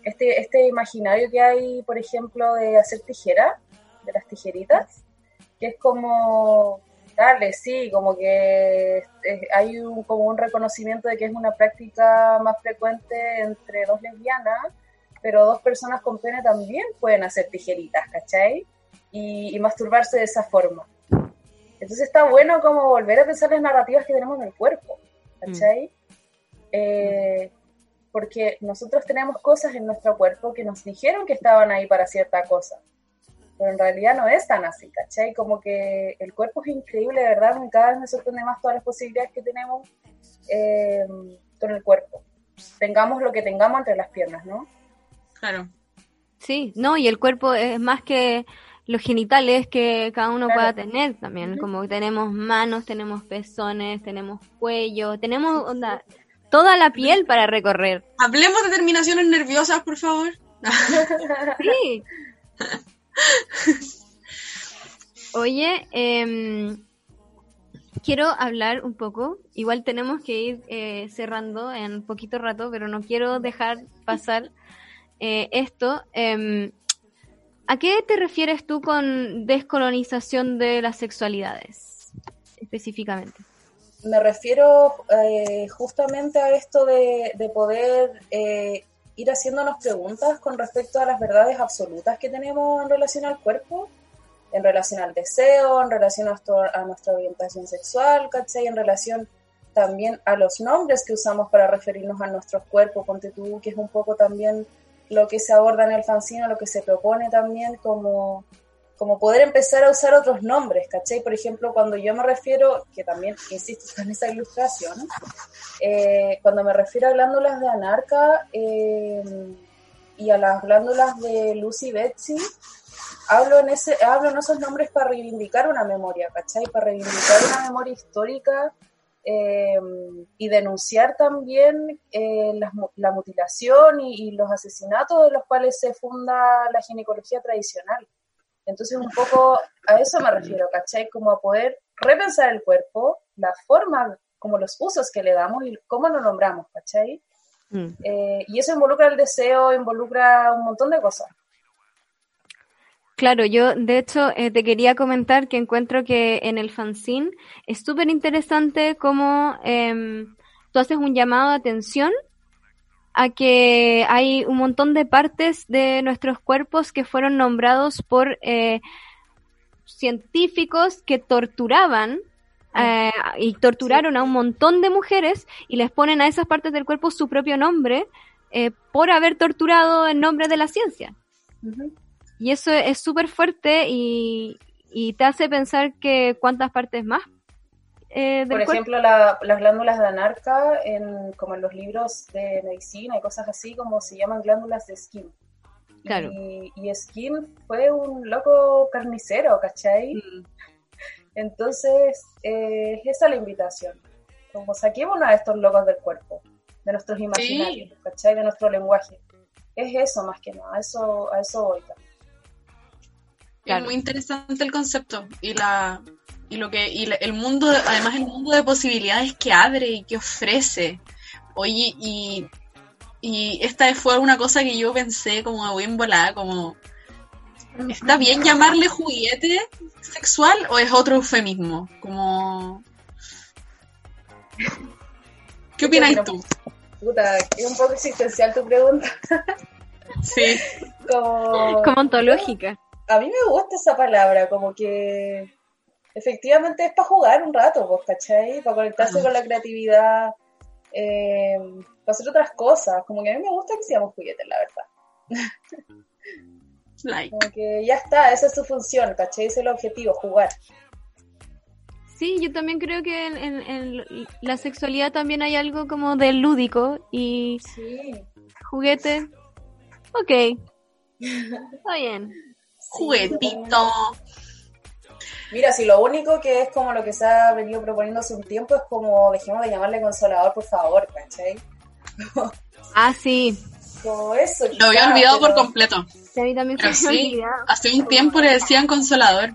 este, este imaginario que hay, por ejemplo, de hacer tijera, de las tijeritas, que es como Dale, sí, como que hay un, como un reconocimiento de que es una práctica más frecuente entre dos lesbianas, pero dos personas con pene también pueden hacer tijeritas, ¿cachai? Y, masturbarse de esa forma. Entonces está bueno como volver a pensar las narrativas que tenemos en el cuerpo, ¿cachai? Mm. Eh, porque nosotros tenemos cosas en nuestro cuerpo que nos dijeron que estaban ahí para cierta cosa pero en realidad no es tan así, ¿cachai? Como que el cuerpo es increíble, de verdad, cada vez me sorprende más todas las posibilidades que tenemos eh, con el cuerpo. Tengamos lo que tengamos entre las piernas, ¿no? Claro. Sí, no, y el cuerpo es más que los genitales que cada uno pueda tener también, como tenemos manos, tenemos pezones, tenemos cuello, tenemos onda, toda la piel para recorrer. Hablemos de terminaciones nerviosas, por favor. sí. Oye, em, quiero hablar un poco. Igual tenemos que ir eh, cerrando en poquito rato, pero no quiero dejar pasar eh, esto. ¿A qué te refieres tú con descolonización de las sexualidades específicamente? Me refiero eh, justamente a esto de, de poder ir haciéndonos preguntas con respecto a las verdades absolutas que tenemos en relación al cuerpo, en relación al deseo, en relación a, nuestra orientación sexual, ¿cachai? En relación también a los nombres que usamos para referirnos a nuestros cuerpos, ponte tú, que es un poco también lo que se aborda en el fanzino, lo que se propone también como como poder empezar a usar otros nombres, ¿cachai? Por ejemplo, cuando yo me refiero, que también insisto *laughs* en esa ilustración, eh, cuando me refiero a glándulas de anarca eh, y a las glándulas de Lucy Betsy, hablo en, ese, hablo en esos nombres para reivindicar una memoria, ¿cachai? Para reivindicar una memoria histórica eh, y denunciar también la, mutilación y, y, los asesinatos de los cuales se funda la ginecología tradicional. Entonces un poco a eso me refiero, ¿cachai? Como a poder repensar el cuerpo, la forma, como los usos que le damos y cómo lo nombramos, ¿cachai? Mm. Eh, y eso involucra el deseo, involucra un montón de cosas. Claro, yo de hecho eh, te quería comentar que encuentro que en el fanzine es súper interesante cómo em, tú haces un llamado de atención a que hay un montón de partes de nuestros cuerpos que fueron nombrados por eh, científicos que torturaban eh, y torturaron a un montón de mujeres y les ponen a esas partes del cuerpo su propio nombre eh, por haber torturado en nombre de la ciencia. Y eso es súper fuerte y, y te hace pensar que cuántas partes más eh, del Por ejemplo, la- las glándulas de anarca, en, como en los libros de medicina y cosas así, como se llaman glándulas de Skin. Claro. Y, y Skin fue un loco carnicero, ¿cachai? Mm. Entonces, eh, es esa la invitación. Como saquémonos a estos locos del cuerpo, de nuestros imaginarios, ¿cachai? De nuestro lenguaje. Es eso más que nada, a eso, a eso voy también. Claro. Es muy interesante el concepto y la y lo que y la- el mundo, además el mundo de posibilidades que abre y que ofrece. Oye, y y esta fue una cosa que yo pensé como bien volada, como ¿está bien llamarle juguete sexual o es otro eufemismo? Como ¿Qué opinas tú? Puta, es un poco existencial tu pregunta. Sí. Como, Como ontológica. A mí me gusta esa palabra, como que efectivamente es para jugar un rato, pues, ¿cachai? Para conectarse Ajá. con la creatividad, eh, para hacer otras cosas. Como que a mí me gusta que seamos juguetes, la verdad. *laughs* Like. Como que ya está, esa es su función, ¿cachai? Ese es el objetivo, jugar. Sí, yo también creo que en, en- en la sexualidad también hay algo como de lúdico y Sí. juguete. Ok. *laughs* Está bien. Juguetito. Mira, si lo único que es como lo que se ha venido proponiendo hace un tiempo es como dejemos de llamarle consolador, por favor, ¿cachai? *laughs* Ah, sí. Como eso. Lo había olvidado por completo. Sí, A mí también Pero sí, hace un tiempo le decían consolador.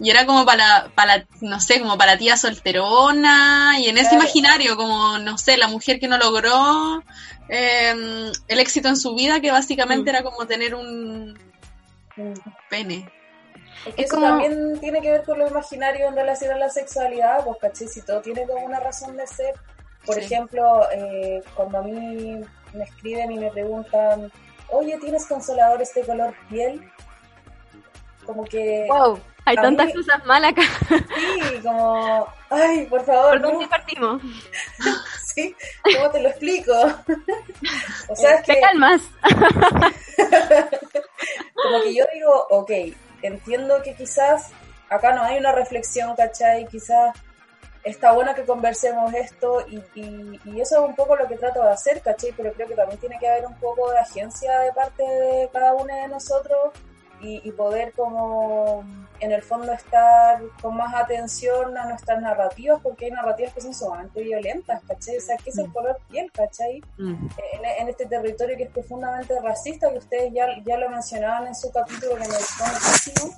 Y era como para, para, no sé, como para tía solterona. Y en ese Claro. imaginario, como, no sé, la mujer que no logró eh, el éxito en su vida, que básicamente Mm. era como tener un. Pene. Es que Es eso como- también tiene que ver con lo imaginario en relación a la sexualidad, pues, ¿cachai? Si todo tiene como una razón de ser. Por Sí. ejemplo, eh, cuando a mí me escriben y me preguntan, oye, ¿tienes consoladores de color piel? Como que, Wow, hay tantas mí- cosas malas acá. sí, como, ay, por favor, ¿Por no, dónde partimos? *laughs* sí, ¿cómo te lo explico? *laughs* o sea, es Te que calmas. *laughs* como que yo digo, ok, entiendo que quizás acá no hay una reflexión, ¿cachai? Quizás está bueno que conversemos esto y, y- y eso es un poco lo que trato de hacer, ¿cachai? Pero creo que también tiene que haber un poco de agencia de parte de cada uno de nosotros y, y poder como en el fondo estar con más atención a nuestras narrativas porque hay narrativas que son sumamente violentas, ¿cachai? O sea, ¿qué es el color piel, ¿cachai? en, en este territorio que es profundamente racista, que ustedes ya, ya lo mencionaban en su capítulo que me gustó muchísimo.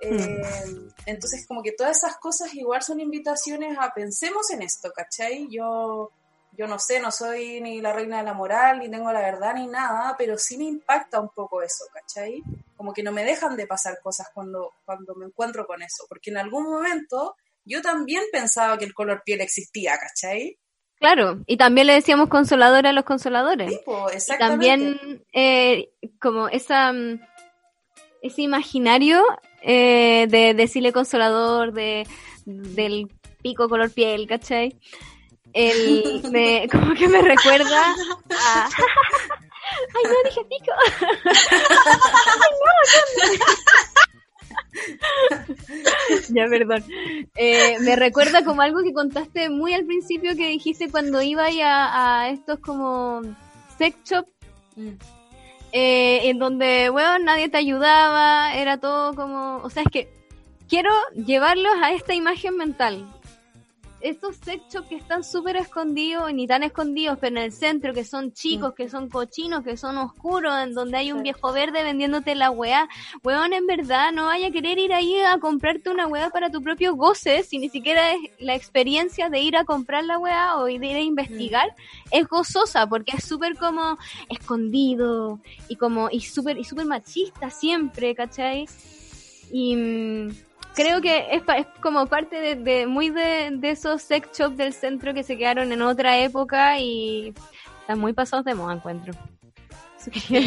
Eh, entonces, como que todas esas cosas igual son invitaciones a pensemos en esto, ¿cachai? Yo, yo no sé, no soy ni la reina de la moral, ni tengo la verdad, ni nada, pero sí me impacta un poco eso, ¿cachai? Como que no me dejan de pasar cosas cuando, cuando me encuentro con eso, porque en algún momento yo también pensaba que el color piel existía, ¿cachai? Claro, y también le decíamos consoladora a los consoladores. Sí, exactamente. también eh, como esa mm, ese imaginario eh, de decirle consolador de del pico color piel, ¿cachai? El, me, *laughs* como que me recuerda a... *laughs* Ay, no, dije pico. Ay, no, ya, perdón. Eh, me recuerda como algo que contaste muy al principio que dijiste cuando iba a, a estos como sex shop Mm. eh, en donde, bueno, nadie te ayudaba, era todo como, o sea, es que quiero llevarlos a esta imagen mental. Esos sex shops que están súper escondidos, ni tan escondidos, pero en el centro, que son chicos, que son cochinos, que son oscuros, en donde hay un viejo verde vendiéndote la weá. Weón, en verdad, no vaya a querer ir ahí a comprarte una weá para tu propio goce, si ni siquiera es la experiencia de ir a comprar la weá o de ir a investigar, es gozosa, porque es súper como escondido y como, y súper, y súper machista siempre, ¿cachai? Y mm, creo que es, pa- es como parte de, de- muy de, de esos sex shops del centro que se quedaron en otra época y están muy pasados de moda, encuentro.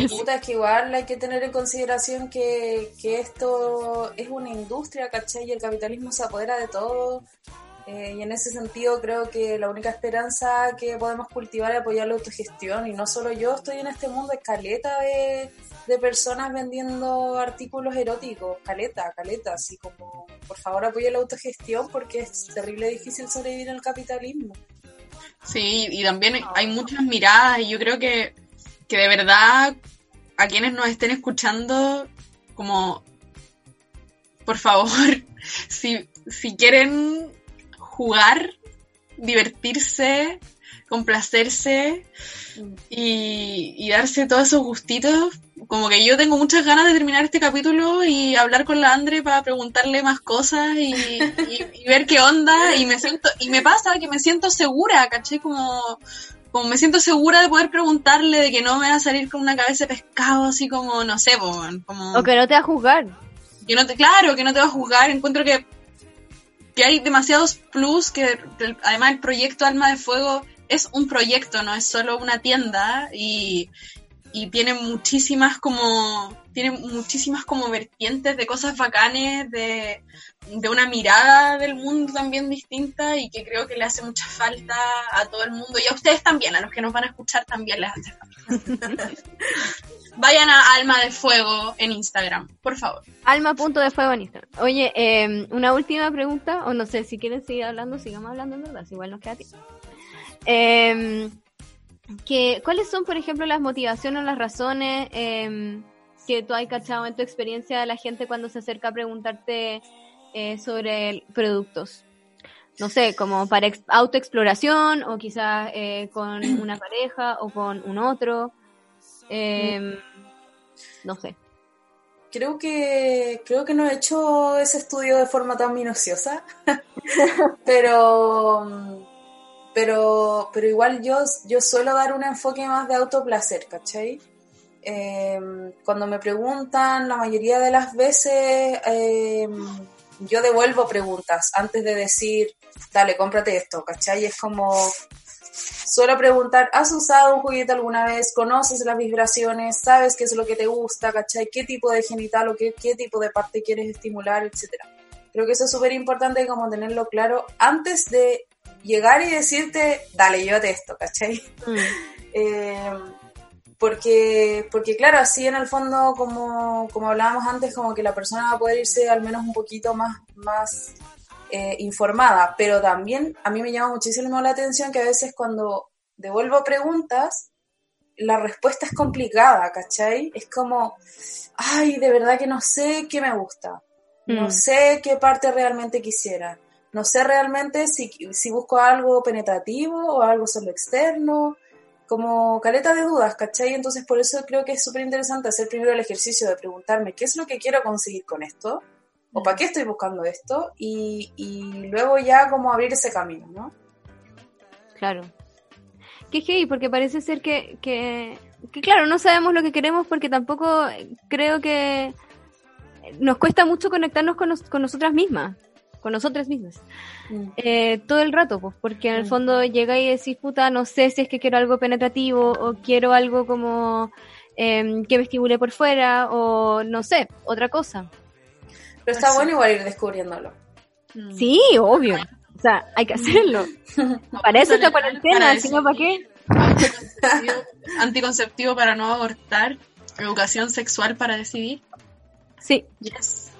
Puta, es que igual hay que tener en consideración que, que esto es una industria, ¿cachai? Y el capitalismo se apodera de todo. Eh, y en ese sentido creo que la única esperanza que podemos cultivar es apoyar la autogestión. Y no solo yo estoy en este mundo, es caleta de, personas vendiendo artículos eróticos. Caleta, caleta. Así como, por favor apoya la autogestión porque es terrible difícil sobrevivir el capitalismo. Sí, y también hay muchas miradas y yo creo que, que de verdad a quienes nos estén escuchando, como, por favor, *laughs* si, si quieren jugar, divertirse, complacerse y, y darse todos esos gustitos, como que yo tengo muchas ganas de terminar este capítulo y hablar con la Andre para preguntarle más cosas y, y- y ver qué onda y me siento y me pasa que me siento segura, ¿caché? Como como me siento segura de poder preguntarle de que no me va a salir con una cabeza de pescado así como no sé, como O que no te va a juzgar. que no te, claro, que no te va a juzgar. Encuentro que, que hay demasiados plus, que además el proyecto Alma de Fuego es un proyecto, no es solo una tienda y, y tiene muchísimas como, tiene muchísimas como vertientes de cosas bacanes, de, de una mirada del mundo también distinta y que creo que le hace mucha falta a todo el mundo y a ustedes también, a los que nos van a escuchar también les hace falta. *laughs* Vayan a Alma de Fuego en Instagram, por favor. Alma punto de fuego en Instagram. Oye, eh, una última pregunta, o no sé, si quieren seguir hablando, sigamos hablando en verdad, igual nos queda tiempo. Eh, que, ¿Cuáles son, por ejemplo, las motivaciones o las razones eh, que tú has cachado en tu experiencia de la gente cuando se acerca a preguntarte eh, sobre productos? No sé, como para ex- autoexploración o quizás eh, con una pareja o con un otro. Eh, no sé. Creo que, creo que no he hecho ese estudio de forma tan minuciosa, *laughs* pero, pero, pero igual yo, yo suelo dar un enfoque más de autoplacer, ¿cachai? Eh, cuando me preguntan, la mayoría de las veces eh, yo devuelvo preguntas antes de decir, dale, cómprate esto, ¿cachai? Es como, Suelo preguntar, ¿has usado un juguete alguna vez? ¿Conoces las vibraciones? ¿Sabes qué es lo que te gusta? ¿Cachai? ¿Qué tipo de genital o qué, qué tipo de parte quieres estimular? Etcétera. Creo que eso es súper importante como tenerlo claro antes de llegar y decirte, dale, llévate esto, ¿cachai? Mm. *laughs* Eh, porque, porque claro, así en el fondo, como, como hablábamos antes, como que la persona va a poder irse al menos un poquito más, más eh, informada, pero también a mí me llama muchísimo la atención que a veces cuando devuelvo preguntas, la respuesta es complicada, ¿cachai? Es como, ay, de verdad que no sé qué me gusta, no Mm. sé qué parte realmente quisiera, no sé realmente si, si busco algo penetrativo o algo solo externo, como caleta de dudas, ¿cachai? Entonces por eso creo que es súper interesante hacer primero el ejercicio de preguntarme qué es lo que quiero conseguir con esto, o para qué estoy buscando esto, y, y luego ya como abrir ese camino, ¿no? Claro. Qué heavy, porque parece ser que, que, que, claro, no sabemos lo que queremos porque tampoco creo que nos cuesta mucho conectarnos con, nos- con nosotras mismas, con nosotras mismas, eh, todo el rato, pues, porque en el Mm. fondo llega y decís, puta, no sé si es que quiero algo penetrativo o quiero algo como em, que me estimule por fuera o no sé, otra cosa. Pero está Así. bueno igual ir descubriéndolo. Sí, obvio. O sea, hay que hacerlo. *laughs* Para eso esta cuarentena, si no, ¿para qué? Anticonceptivo, anticonceptivo para no abortar, educación sexual para decidir. Sí, Yes.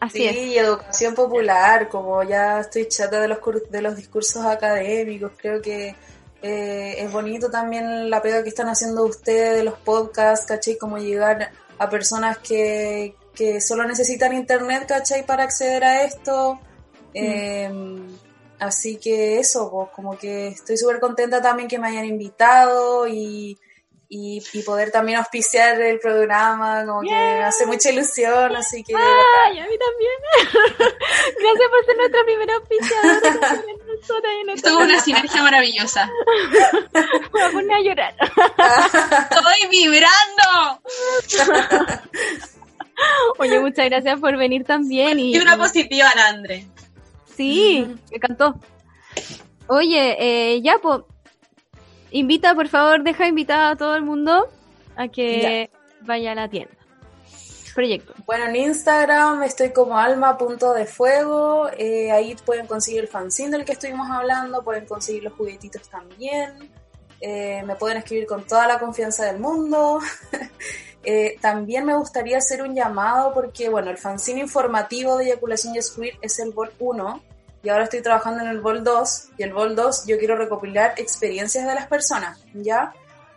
así Sí, es. y educación popular, como ya estoy chata de los, cur- de los discursos académicos, creo que eh, es bonito también la pega que están haciendo ustedes de los podcasts, ¿cachai? Como llegar a personas que, que solo necesitan internet, ¿cachai? Para acceder a esto. Eh, así que eso, pues como que estoy súper contenta también que me hayan invitado y, y, y poder también auspiciar el programa, como que me hace mucha ilusión, así que... ¡Ay, a mí también! *laughs* Gracias por ser nuestra primera auspiciadora. *laughs* Esto es una sinergia maravillosa. Me voy a poner a llorar. *laughs* ¡Estoy vibrando! Oye, muchas gracias por venir también. Y, Y una positiva Andre. Sí, me encantó. Oye, eh, ya, pues, invita, por favor, deja invitada a todo el mundo a que vaya a la tienda. Proyecto. Bueno, en Instagram estoy como alma.defuego, eh, ahí pueden conseguir el fanzine del que estuvimos hablando, pueden conseguir los juguetitos también, eh, me pueden escribir con toda la confianza del mundo. *laughs* Eh, también me gustaría hacer un llamado porque, bueno, el fanzine informativo de Eyaculación y Squid es el Vol 1 y ahora estoy trabajando en el Vol 2 y el Vol 2 yo quiero recopilar experiencias de las personas, ¿ya?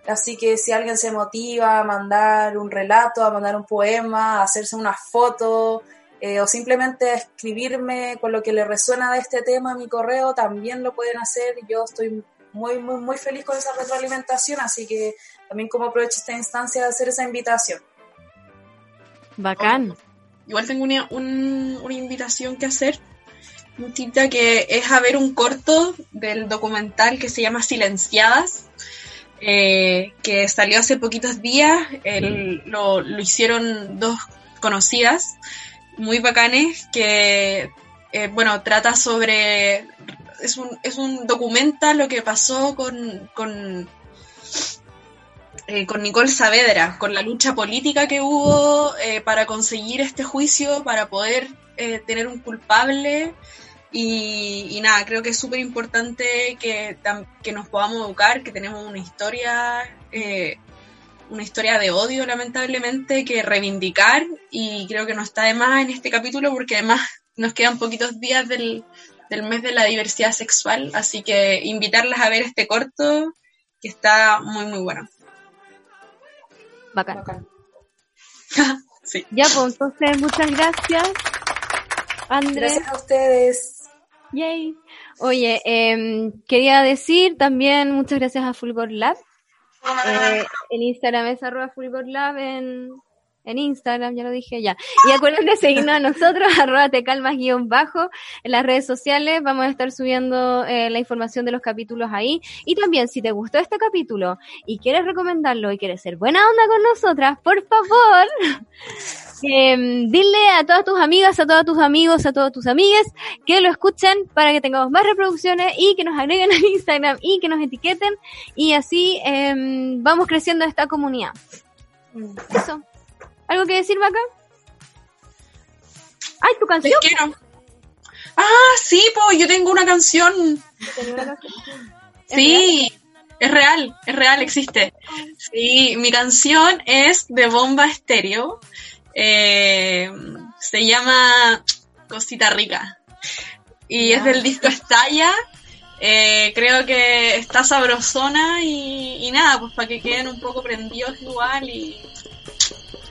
Así que si alguien se motiva a mandar un relato, a mandar un poema, a hacerse una foto eh, o simplemente a escribirme con lo que le resuena de este tema a mi correo, también lo pueden hacer. Yo estoy muy, muy, muy feliz con esa retroalimentación, así que también como aprovecho esta instancia de hacer esa invitación. Bacán. Igual tengo una, un- una invitación que hacer, un tita que es a ver un corto del documental que se llama Silenciadas, eh, que salió hace poquitos días, el- lo, lo hicieron dos conocidas, muy bacanes, que, eh, bueno, trata sobre, es un, es un documental lo que pasó con, con eh, con Nicole Saavedra, con la lucha política que hubo eh, para conseguir este juicio, para poder eh, tener un culpable. Y, y nada, creo que es súper importante que, que nos podamos educar, que tenemos una historia, eh, una historia de odio, lamentablemente, que reivindicar. Y creo que no está de más en este capítulo, porque además nos quedan poquitos días del, del mes de la diversidad sexual. Así que invitarlas a ver este corto, que está muy, muy bueno. Bacán. Bacán. *laughs* Sí. Ya, pues entonces, muchas gracias. Andrés. Gracias a ustedes. Yay. Oye, em, quería decir también muchas gracias a Fulgor Lab. Eh, el Instagram es arroba Fulgor Lab en, en Instagram, ya lo dije ya. Y acuérdense de seguirnos a nosotros, *laughs* arroba te calmas guion bajo, en las redes sociales. Vamos a estar subiendo eh, la información de los capítulos ahí. Y también, si te gustó este capítulo y quieres recomendarlo y quieres ser buena onda con nosotras, por favor, *laughs* em, dile a todas tus amigas, a todos tus amigos, a todos tus amigues que lo escuchen para que tengamos más reproducciones y que nos agreguen *laughs* en Instagram y que nos etiqueten y así em, vamos creciendo esta comunidad. Eso. ¿Algo que decir, Vaca? ¡Ay, tu canción! quiero. Ah, sí, pues yo tengo una canción. Sí, es real, es real, existe. Sí, mi canción es de Bomba Estéreo. Eh, se llama Cosita Rica. Y es del disco Estalla. Eh, creo que está sabrosona y, y nada, pues para que queden un poco prendidos igual y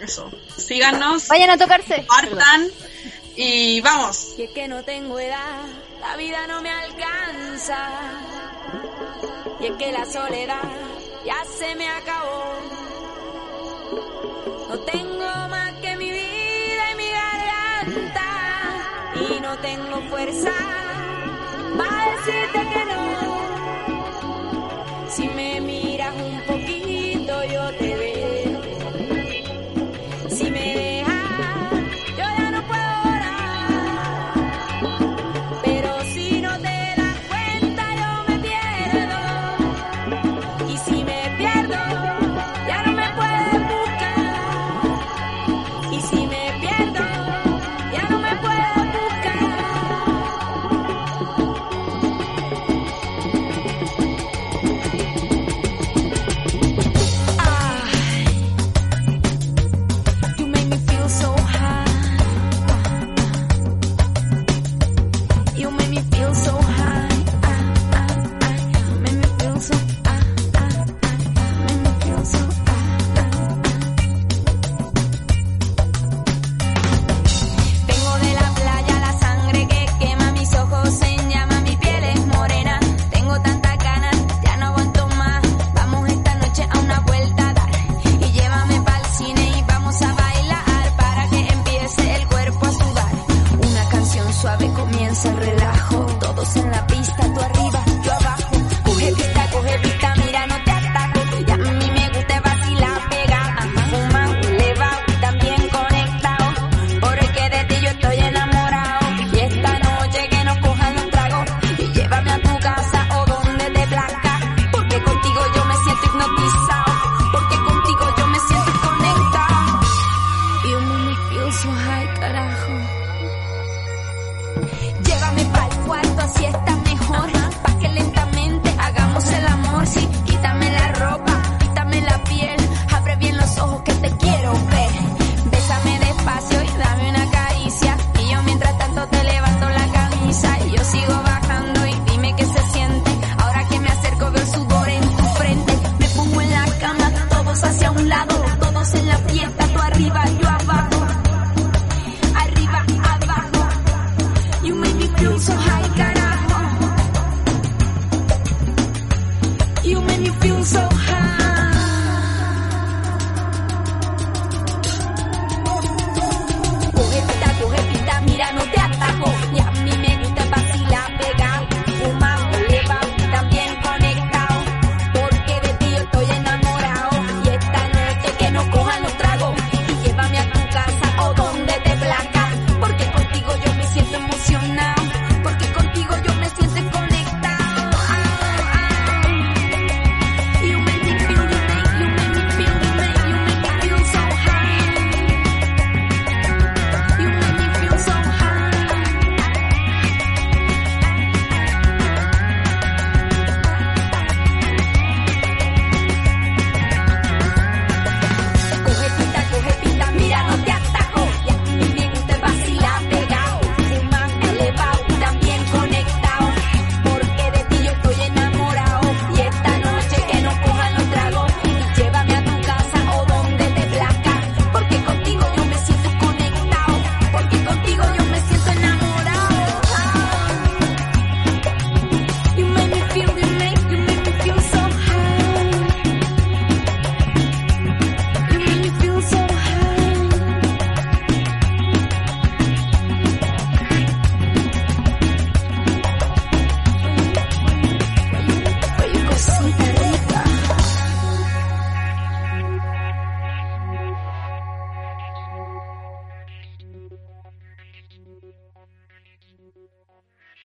eso. Síganos, Vayan a tocarse. compartan y vamos. Y es que no tengo edad, la vida no me alcanza. Y es que la soledad ya se me acabó. No tengo más que mi vida y mi garganta. Y no tengo fuerza para decirte que no.